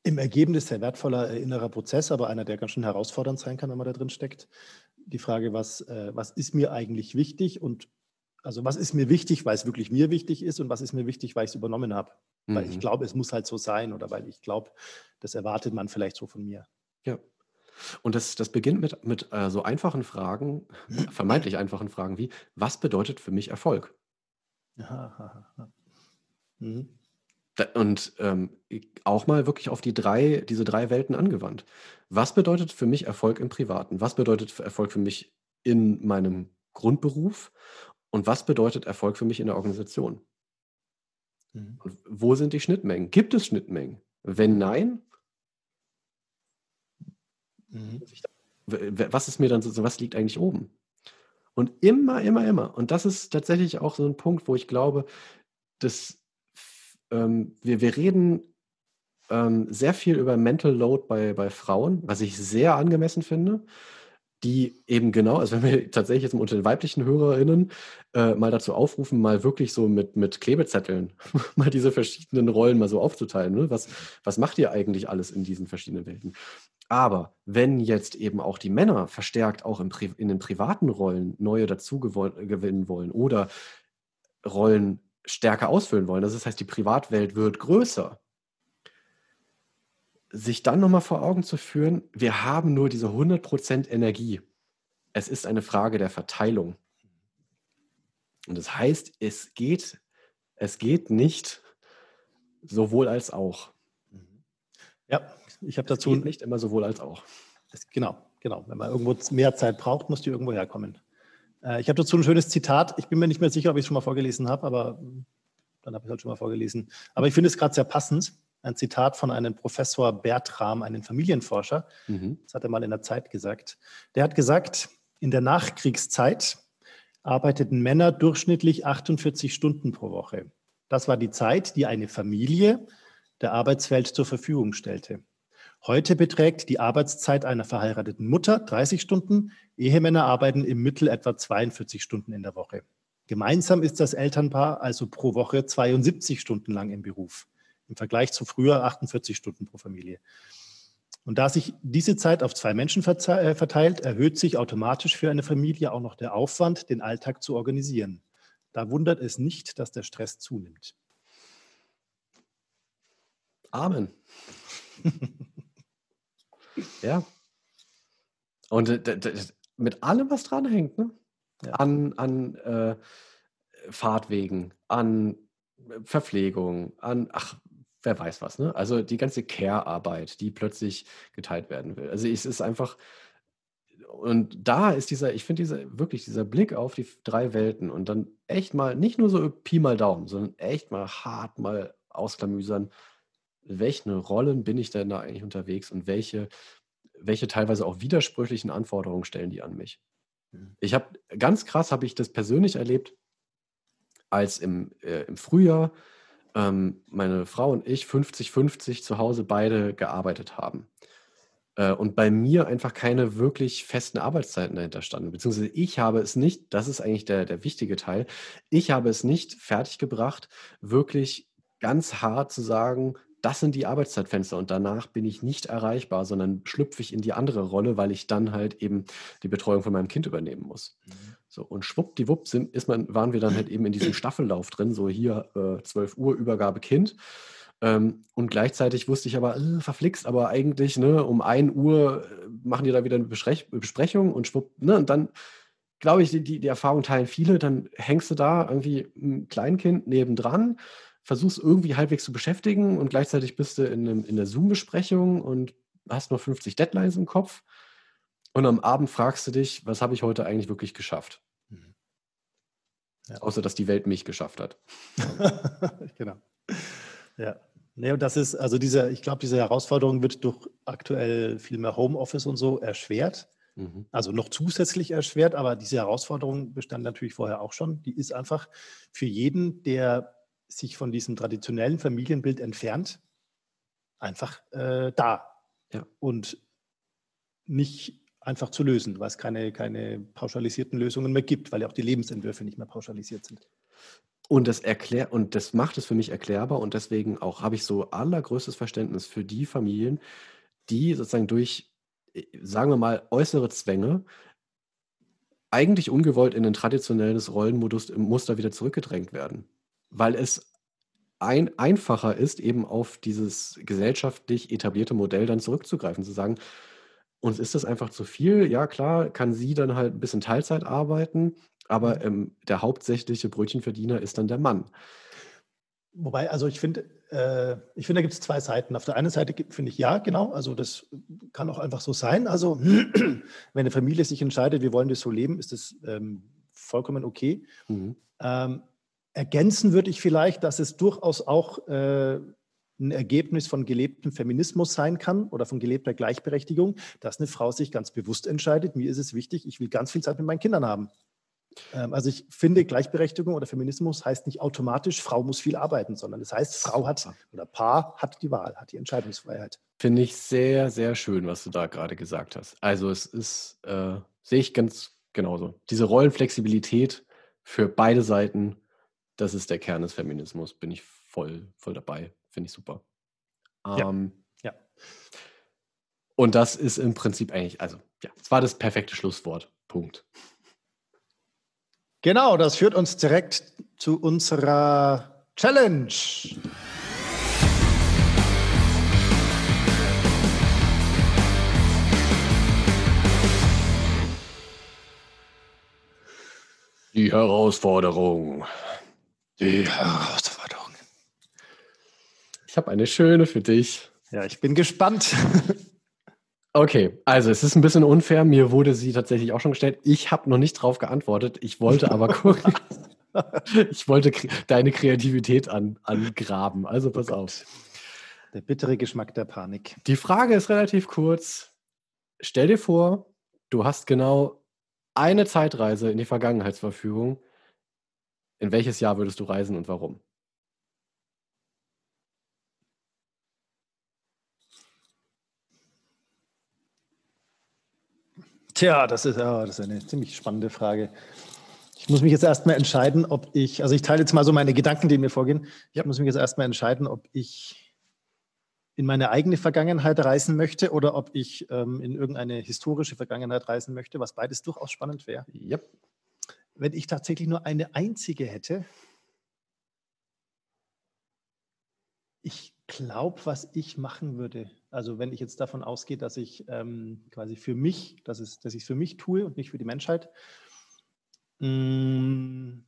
S3: im Ergebnis sehr wertvoller äh, innerer Prozess, aber einer, der ganz schön herausfordernd sein kann, wenn man da drin steckt. Die Frage, was, äh, was ist mir eigentlich wichtig und also was ist mir wichtig, weil es wirklich mir wichtig ist und was ist mir wichtig, weil ich es übernommen habe. Mhm. Weil ich mhm. glaube, es muss halt so sein oder weil ich glaube, das erwartet man vielleicht so von mir.
S2: Ja. Und das, das beginnt mit, mit äh, so einfachen Fragen, vermeintlich einfachen Fragen wie, was bedeutet für mich Erfolg? Mhm. Und ähm, auch mal wirklich auf die drei, diese drei Welten angewandt. Was bedeutet für mich Erfolg im Privaten? Was bedeutet Erfolg für mich in meinem Grundberuf? Und was bedeutet Erfolg für mich in der Organisation? Mhm. wo sind die Schnittmengen? Gibt es Schnittmengen? Wenn nein, mhm. was ist mir dann so, was liegt eigentlich oben? Und immer, immer, immer. Und das ist tatsächlich auch so ein Punkt, wo ich glaube, dass ähm, wir, wir reden ähm, sehr viel über Mental Load bei, bei Frauen, was ich sehr angemessen finde die eben genau, also wenn wir tatsächlich jetzt unter den weiblichen HörerInnen äh, mal dazu aufrufen, mal wirklich so mit, mit Klebezetteln mal diese verschiedenen Rollen mal so aufzuteilen. Ne? Was, was macht ihr eigentlich alles in diesen verschiedenen Welten? Aber wenn jetzt eben auch die Männer verstärkt auch in, in den privaten Rollen neue dazu gewinnen wollen oder Rollen stärker ausfüllen wollen, das heißt, die Privatwelt wird größer, sich dann nochmal vor Augen zu führen, wir haben nur diese 100% Energie. Es ist eine Frage der Verteilung. Und das heißt, es geht, es geht nicht sowohl als auch.
S3: Ja, ich habe dazu.
S2: Geht nicht immer sowohl als auch.
S3: Es, genau, genau. Wenn man irgendwo mehr Zeit braucht, muss die irgendwo herkommen. Äh, ich habe dazu ein schönes Zitat. Ich bin mir nicht mehr sicher, ob ich es schon mal vorgelesen habe, aber dann habe ich es halt schon mal vorgelesen. Aber ich finde es gerade sehr passend ein Zitat von einem Professor Bertram, einem Familienforscher. Mhm. Das hat er mal in der Zeit gesagt. Der hat gesagt, in der Nachkriegszeit arbeiteten Männer durchschnittlich 48 Stunden pro Woche. Das war die Zeit, die eine Familie der Arbeitswelt zur Verfügung stellte. Heute beträgt die Arbeitszeit einer verheirateten Mutter 30 Stunden. Ehemänner arbeiten im Mittel etwa 42 Stunden in der Woche. Gemeinsam ist das Elternpaar also pro Woche 72 Stunden lang im Beruf im Vergleich zu früher 48 Stunden pro Familie. Und da sich diese Zeit auf zwei Menschen äh, verteilt, erhöht sich automatisch für eine Familie auch noch der Aufwand, den Alltag zu organisieren. Da wundert es nicht, dass der Stress zunimmt.
S2: Amen. ja. Und äh, mit allem, was dranhängt, ne? Ja. An, an äh, Fahrtwegen, an Verpflegung, an, ach, wer weiß was, ne? Also die ganze Care-Arbeit, die plötzlich geteilt werden will. Also es ist einfach, und da ist dieser, ich finde dieser, wirklich dieser Blick auf die drei Welten und dann echt mal, nicht nur so Pi mal Daumen, sondern echt mal hart mal ausklamüsern, welchen Rollen bin ich denn da eigentlich unterwegs und welche, welche teilweise auch widersprüchlichen Anforderungen stellen die an mich. Mhm. Ich habe, ganz krass habe ich das persönlich erlebt, als im, äh, im Frühjahr ähm, meine Frau und ich 50-50 zu Hause beide gearbeitet haben. Äh, und bei mir einfach keine wirklich festen Arbeitszeiten dahinter standen. Beziehungsweise ich habe es nicht, das ist eigentlich der, der wichtige Teil, ich habe es nicht fertiggebracht, wirklich ganz hart zu sagen, das sind die Arbeitszeitfenster und danach bin ich nicht erreichbar, sondern schlüpfe ich in die andere Rolle, weil ich dann halt eben die Betreuung von meinem Kind übernehmen muss. Mhm. So, und schwuppdiwupp sind, ist man, waren wir dann halt eben in diesem Staffellauf drin, so hier äh, 12 Uhr Übergabe Kind. Ähm, und gleichzeitig wusste ich aber, äh, verflixt, aber eigentlich, ne, um 1 Uhr äh, machen die da wieder eine Besprech Besprechung und schwupp, ne, und dann glaube ich, die, die, die Erfahrung teilen viele, dann hängst du da irgendwie ein Kleinkind nebendran, versuchst irgendwie halbwegs zu beschäftigen und gleichzeitig bist du in, einem, in der Zoom-Besprechung und hast nur 50 Deadlines im Kopf und am Abend fragst du dich, was habe ich heute eigentlich wirklich geschafft? Mhm. Ja. Außer, dass die Welt mich geschafft hat.
S3: genau. Ja. Nee, und das ist, also diese, ich glaube, diese Herausforderung wird durch aktuell viel mehr Homeoffice und so erschwert. Mhm. Also noch zusätzlich erschwert, aber diese Herausforderung bestand natürlich vorher auch schon. Die ist einfach für jeden, der sich von diesem traditionellen Familienbild entfernt, einfach äh, da. Ja. Und nicht einfach zu lösen, weil es keine, keine pauschalisierten Lösungen mehr gibt, weil ja auch die Lebensentwürfe nicht mehr pauschalisiert sind.
S2: Und das erklär und das macht es für mich erklärbar und deswegen auch habe ich so allergrößtes Verständnis für die Familien, die sozusagen durch, äh, sagen wir mal, äußere Zwänge eigentlich ungewollt in ein traditionelles Rollenmuster wieder zurückgedrängt werden, weil es ein, einfacher ist, eben auf dieses gesellschaftlich etablierte Modell dann zurückzugreifen, zu sagen, uns ist das einfach zu viel. Ja, klar, kann sie dann halt ein bisschen Teilzeit arbeiten, aber mhm. ähm, der hauptsächliche Brötchenverdiener ist dann der Mann.
S3: Wobei, also ich finde, äh, ich finde, da gibt es zwei Seiten. Auf der einen Seite finde ich ja, genau, also das kann auch einfach so sein. Also wenn eine Familie sich entscheidet, wir wollen das so leben, ist das ähm, vollkommen okay. Mhm. Ähm, ergänzen würde ich vielleicht, dass es durchaus auch äh, ein Ergebnis von gelebtem Feminismus sein kann oder von gelebter Gleichberechtigung, dass eine Frau sich ganz bewusst entscheidet, mir ist es wichtig, ich will ganz viel Zeit mit meinen Kindern haben. Ähm, also ich finde, Gleichberechtigung oder Feminismus heißt nicht automatisch, Frau muss viel arbeiten, sondern das heißt, Frau hat oder Paar hat die Wahl, hat die Entscheidungsfreiheit.
S2: Finde ich sehr, sehr schön, was du da gerade gesagt hast. Also es ist, äh, sehe ich ganz genauso. Diese Rollenflexibilität für beide Seiten, das ist der Kern des Feminismus, bin ich voll, voll dabei. Finde ich super. Ähm, ja. ja. Und das ist im Prinzip eigentlich, also ja, es war das perfekte Schlusswort. Punkt.
S3: Genau, das führt uns direkt zu unserer Challenge.
S2: Die Herausforderung.
S3: Die Herausforderung.
S2: Ich habe eine schöne für dich.
S3: Ja, ich bin gespannt.
S2: Okay, also es ist ein bisschen unfair. Mir wurde sie tatsächlich auch schon gestellt. Ich habe noch nicht drauf geantwortet. Ich wollte aber gucken. ich wollte deine Kreativität an, angraben. Also oh pass oh auf.
S3: Der bittere Geschmack der Panik.
S2: Die Frage ist relativ kurz. Stell dir vor, du hast genau eine Zeitreise in die Vergangenheit zur Verfügung. In welches Jahr würdest du reisen und warum?
S3: Tja, das ist, oh, das ist eine ziemlich spannende Frage. Ich muss mich jetzt erstmal entscheiden, ob ich, also ich teile jetzt mal so meine Gedanken, die mir vorgehen. Ich ja. muss mich jetzt erstmal entscheiden, ob ich in meine eigene Vergangenheit reisen möchte oder ob ich ähm, in irgendeine historische Vergangenheit reisen möchte, was beides durchaus spannend wäre.
S2: Ja.
S3: Wenn ich tatsächlich nur eine einzige hätte, ich glaube, was ich machen würde, also wenn ich jetzt davon ausgehe, dass ich ähm, quasi für mich, dass, es, dass ich es für mich tue und nicht für die Menschheit, mm,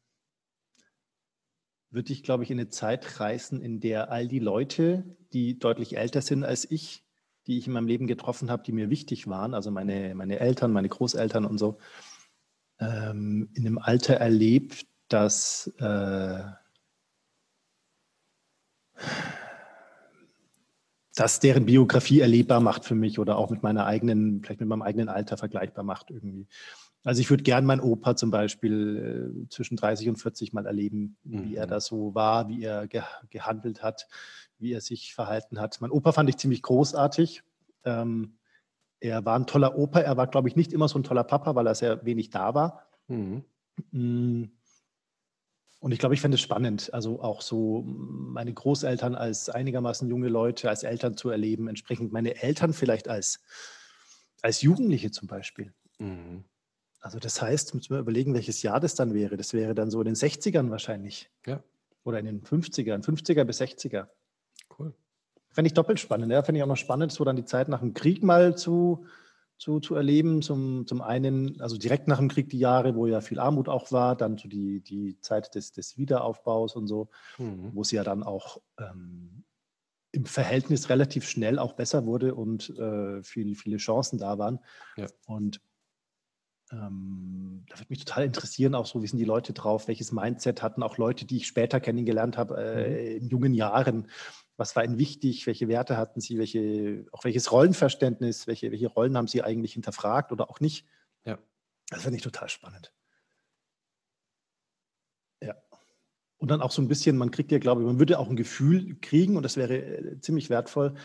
S3: würde ich, glaube ich, in eine Zeit reisen, in der all die Leute, die deutlich älter sind als ich, die ich in meinem Leben getroffen habe, die mir wichtig waren, also meine, meine Eltern, meine Großeltern und so, ähm, in einem Alter erlebt, dass äh, das deren Biografie erlebbar macht für mich oder auch mit meiner eigenen, vielleicht mit meinem eigenen Alter vergleichbar macht irgendwie. Also ich würde gern meinen Opa zum Beispiel äh, zwischen 30 und 40 mal erleben, mhm. wie er mhm. da so war, wie er ge gehandelt hat, wie er sich verhalten hat. Mein Opa fand ich ziemlich großartig. Ähm, er war ein toller Opa. Er war, glaube ich, nicht immer so ein toller Papa, weil er sehr wenig da war. Mhm. Mm. Und ich glaube, ich fände es spannend, also auch so meine Großeltern als einigermaßen junge Leute, als Eltern zu erleben, entsprechend meine Eltern vielleicht als, als Jugendliche zum Beispiel. Mhm. Also das heißt, müssen wir überlegen, welches Jahr das dann wäre. Das wäre dann so in den 60ern wahrscheinlich.
S2: Ja.
S3: Oder in den 50ern, 50er bis 60er.
S2: Cool.
S3: Fände ich doppelt spannend. Ja, fände ich auch noch spannend, so dann die Zeit nach dem Krieg mal zu, zu, zu erleben. Zum, zum einen, also direkt nach dem Krieg die Jahre, wo ja viel Armut auch war, dann so die, die Zeit des, des Wiederaufbaus und so, mhm. wo sie ja dann auch ähm, im Verhältnis relativ schnell auch besser wurde und äh, viel, viele Chancen da waren.
S2: Ja.
S3: Und ähm, da würde mich total interessieren, auch so, wie sind die Leute drauf, welches Mindset hatten auch Leute, die ich später kennengelernt habe, äh, in jungen Jahren. Was war ihnen wichtig? Welche Werte hatten sie? Welche, auch welches Rollenverständnis? Welche, welche Rollen haben sie eigentlich hinterfragt oder auch nicht?
S2: Ja.
S3: Das finde ich total spannend. Ja. Und dann auch so ein bisschen, man kriegt ja, glaube ich, man würde auch ein Gefühl kriegen, und das wäre äh, ziemlich wertvoll,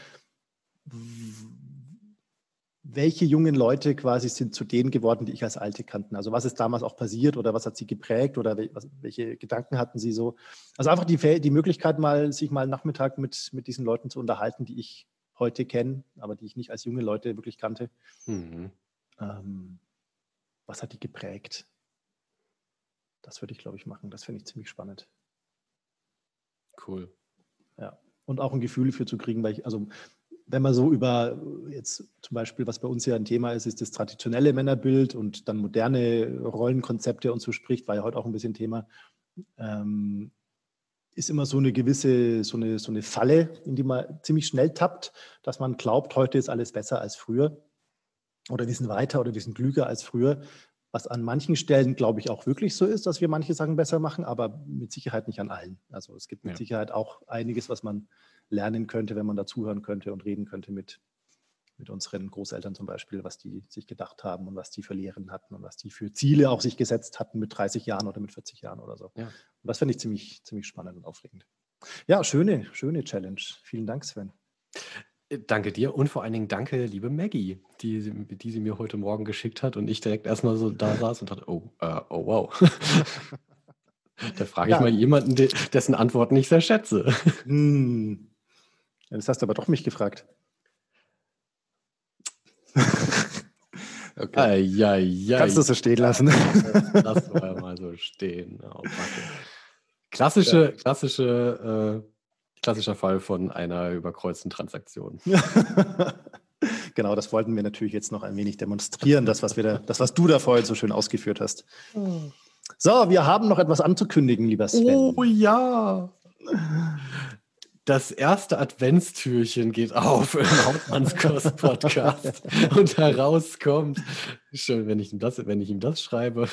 S3: welche jungen Leute quasi sind zu denen geworden, die ich als Alte kannten? Also was ist damals auch passiert oder was hat sie geprägt oder welche Gedanken hatten sie so? Also einfach die, die Möglichkeit, mal sich mal Nachmittag mit, mit diesen Leuten zu unterhalten, die ich heute kenne, aber die ich nicht als junge Leute wirklich kannte. Mhm. Ähm, was hat die geprägt? Das würde ich, glaube ich, machen. Das finde ich ziemlich spannend.
S2: Cool.
S3: Ja. Und auch ein Gefühl dafür zu kriegen, weil ich, also wenn man so über jetzt zum Beispiel, was bei uns ja ein Thema ist, ist das traditionelle Männerbild und dann moderne Rollenkonzepte und so spricht, war ja heute auch ein bisschen Thema, ähm, ist immer so eine gewisse, so eine, so eine Falle, in die man ziemlich schnell tappt, dass man glaubt, heute ist alles besser als früher oder wir sind weiter oder wir sind klüger als früher. Was an manchen Stellen, glaube ich, auch wirklich so ist, dass wir manche Sachen besser machen, aber mit Sicherheit nicht an allen. Also es gibt mit ja. Sicherheit auch einiges, was man lernen könnte, wenn man dazuhören könnte und reden könnte mit, mit unseren Großeltern zum Beispiel, was die sich gedacht haben und was die für Lehren hatten und was die für Ziele auch sich gesetzt hatten mit 30 Jahren oder mit 40 Jahren oder so. Ja. Und das finde ich ziemlich, ziemlich spannend und aufregend. Ja, schöne, schöne Challenge. Vielen Dank, Sven.
S2: Äh, danke dir und vor allen Dingen danke, liebe Maggie, die, die sie mir heute Morgen geschickt hat und ich direkt erstmal so da saß und dachte, oh, uh, oh wow. da frage ich ja. mal jemanden, dessen Antworten ich sehr schätze. Hm.
S3: Das hast du aber doch mich gefragt.
S2: okay. Ai, ai, ai.
S3: Kannst du so stehen lassen?
S2: Lass mal, mal so stehen. Oh, klassische, ja. klassische, äh, klassischer Fall von einer überkreuzten Transaktion.
S3: genau, das wollten wir natürlich jetzt noch ein wenig demonstrieren, das, was, wir da, das, was du da vorhin so schön ausgeführt hast. Hm. So, wir haben noch etwas anzukündigen, lieber Sven.
S2: Oh ja. Das erste Adventstürchen geht auf im Hauptmannskost-Podcast und herauskommt, schön, wenn ich ihm das, wenn ich ihm das schreibe.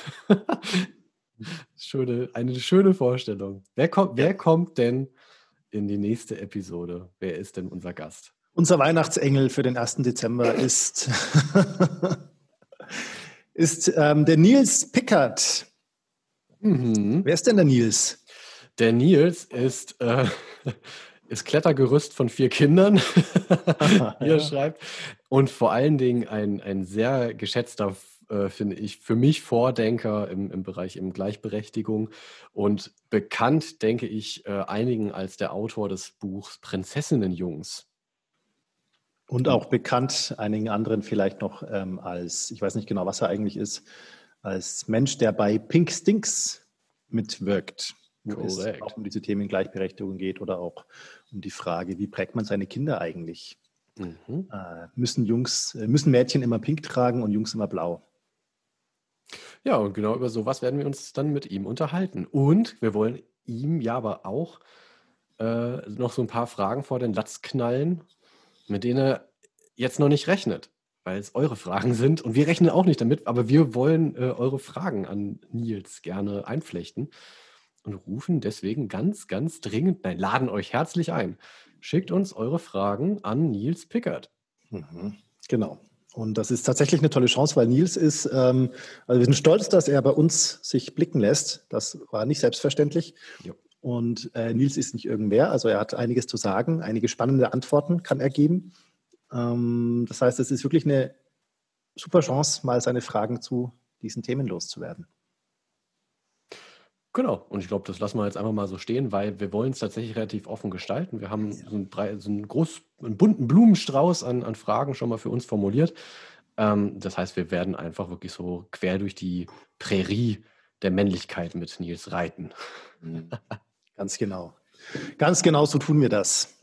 S2: schöne, eine schöne Vorstellung. Wer kommt, wer kommt denn in die nächste Episode? Wer ist denn unser Gast?
S3: Unser Weihnachtsengel für den 1. Dezember ist, ist ähm, der Nils Pickert. Mhm. Wer ist denn der Nils?
S2: Der Nils ist äh, ist Klettergerüst von vier Kindern, wie er schreibt. Und vor allen Dingen ein, ein sehr geschätzter, äh, finde ich, für mich Vordenker im, im Bereich im Gleichberechtigung und bekannt, denke ich, äh, einigen als der Autor des Buchs Prinzessinnenjungs.
S3: Und auch bekannt einigen anderen vielleicht noch ähm, als, ich weiß nicht genau, was er eigentlich ist, als Mensch, der bei Pink Stinks mitwirkt wo es auch um diese Themen Gleichberechtigung geht oder auch um die Frage, wie prägt man seine Kinder eigentlich? Mhm. Äh, müssen Jungs, äh, müssen Mädchen immer pink tragen und Jungs immer blau?
S2: Ja, und genau über sowas werden wir uns dann mit ihm unterhalten. Und wir wollen ihm ja aber auch äh, noch so ein paar Fragen vor den Latz knallen, mit denen er jetzt noch nicht rechnet, weil es eure Fragen sind. Und wir rechnen auch nicht damit, aber wir wollen äh, eure Fragen an Nils gerne einflechten und rufen deswegen ganz, ganz dringend, nein, laden euch herzlich ein. Schickt uns eure Fragen an Nils Pickert.
S3: Mhm, genau. Und das ist tatsächlich eine tolle Chance, weil Nils ist, ähm, also wir sind stolz, dass er bei uns sich blicken lässt. Das war nicht selbstverständlich. Jo. Und äh, Nils ist nicht irgendwer, also er hat einiges zu sagen, einige spannende Antworten kann er geben. Ähm, das heißt, es ist wirklich eine super Chance, mal seine Fragen zu diesen Themen loszuwerden.
S2: Genau, und ich glaube, das lassen wir jetzt einfach mal so stehen, weil wir wollen es tatsächlich relativ offen gestalten. Wir haben so einen, so einen, groß, einen bunten Blumenstrauß an, an, Fragen schon mal für uns formuliert. Ähm, das heißt, wir werden einfach wirklich so quer durch die Prärie der Männlichkeit mit Nils reiten.
S3: Mhm. Ganz genau. Ganz genau so tun wir das.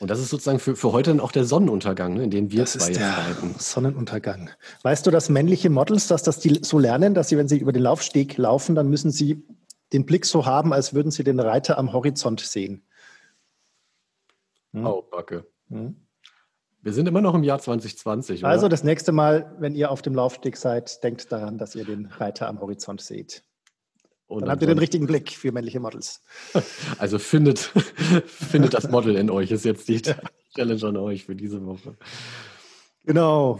S2: Und das ist sozusagen für, für heute dann auch der Sonnenuntergang, ne, in dem wir das zwei
S3: ist der reiten. Sonnenuntergang. Weißt du, dass männliche Models, dass das die so lernen, dass sie, wenn sie über den Laufsteg laufen, dann müssen sie den Blick so haben, als würden sie den Reiter am Horizont sehen.
S2: Hm? Oh, Backe. Hm? Wir sind immer noch im Jahr 2020.
S3: Oder? Also das nächste Mal, wenn ihr auf dem Laufsteg seid, denkt daran, dass ihr den Reiter am Horizont seht. Und dann habt ihr den richtigen Blick für männliche Models.
S2: Also findet, findet das Model in euch, ist jetzt die Challenge an euch für diese Woche.
S3: Genau.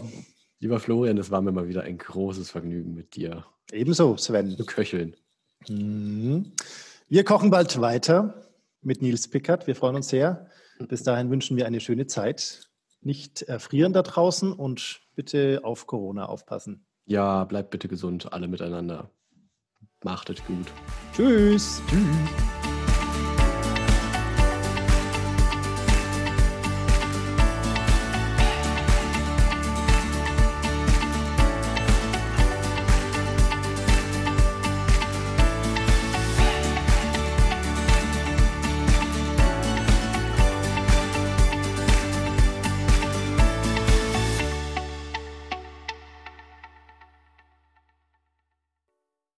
S2: Lieber Florian, es war mir mal wieder ein großes Vergnügen mit dir.
S3: Ebenso, Sven.
S2: Zu köcheln.
S3: Mhm. Wir kochen bald weiter mit Nils Pickert. Wir freuen uns sehr. Bis dahin wünschen wir eine schöne Zeit. Nicht erfrieren da draußen und bitte auf Corona aufpassen.
S2: Ja, bleibt bitte gesund, alle miteinander. Macht es gut.
S3: Tschüss. Tschüss.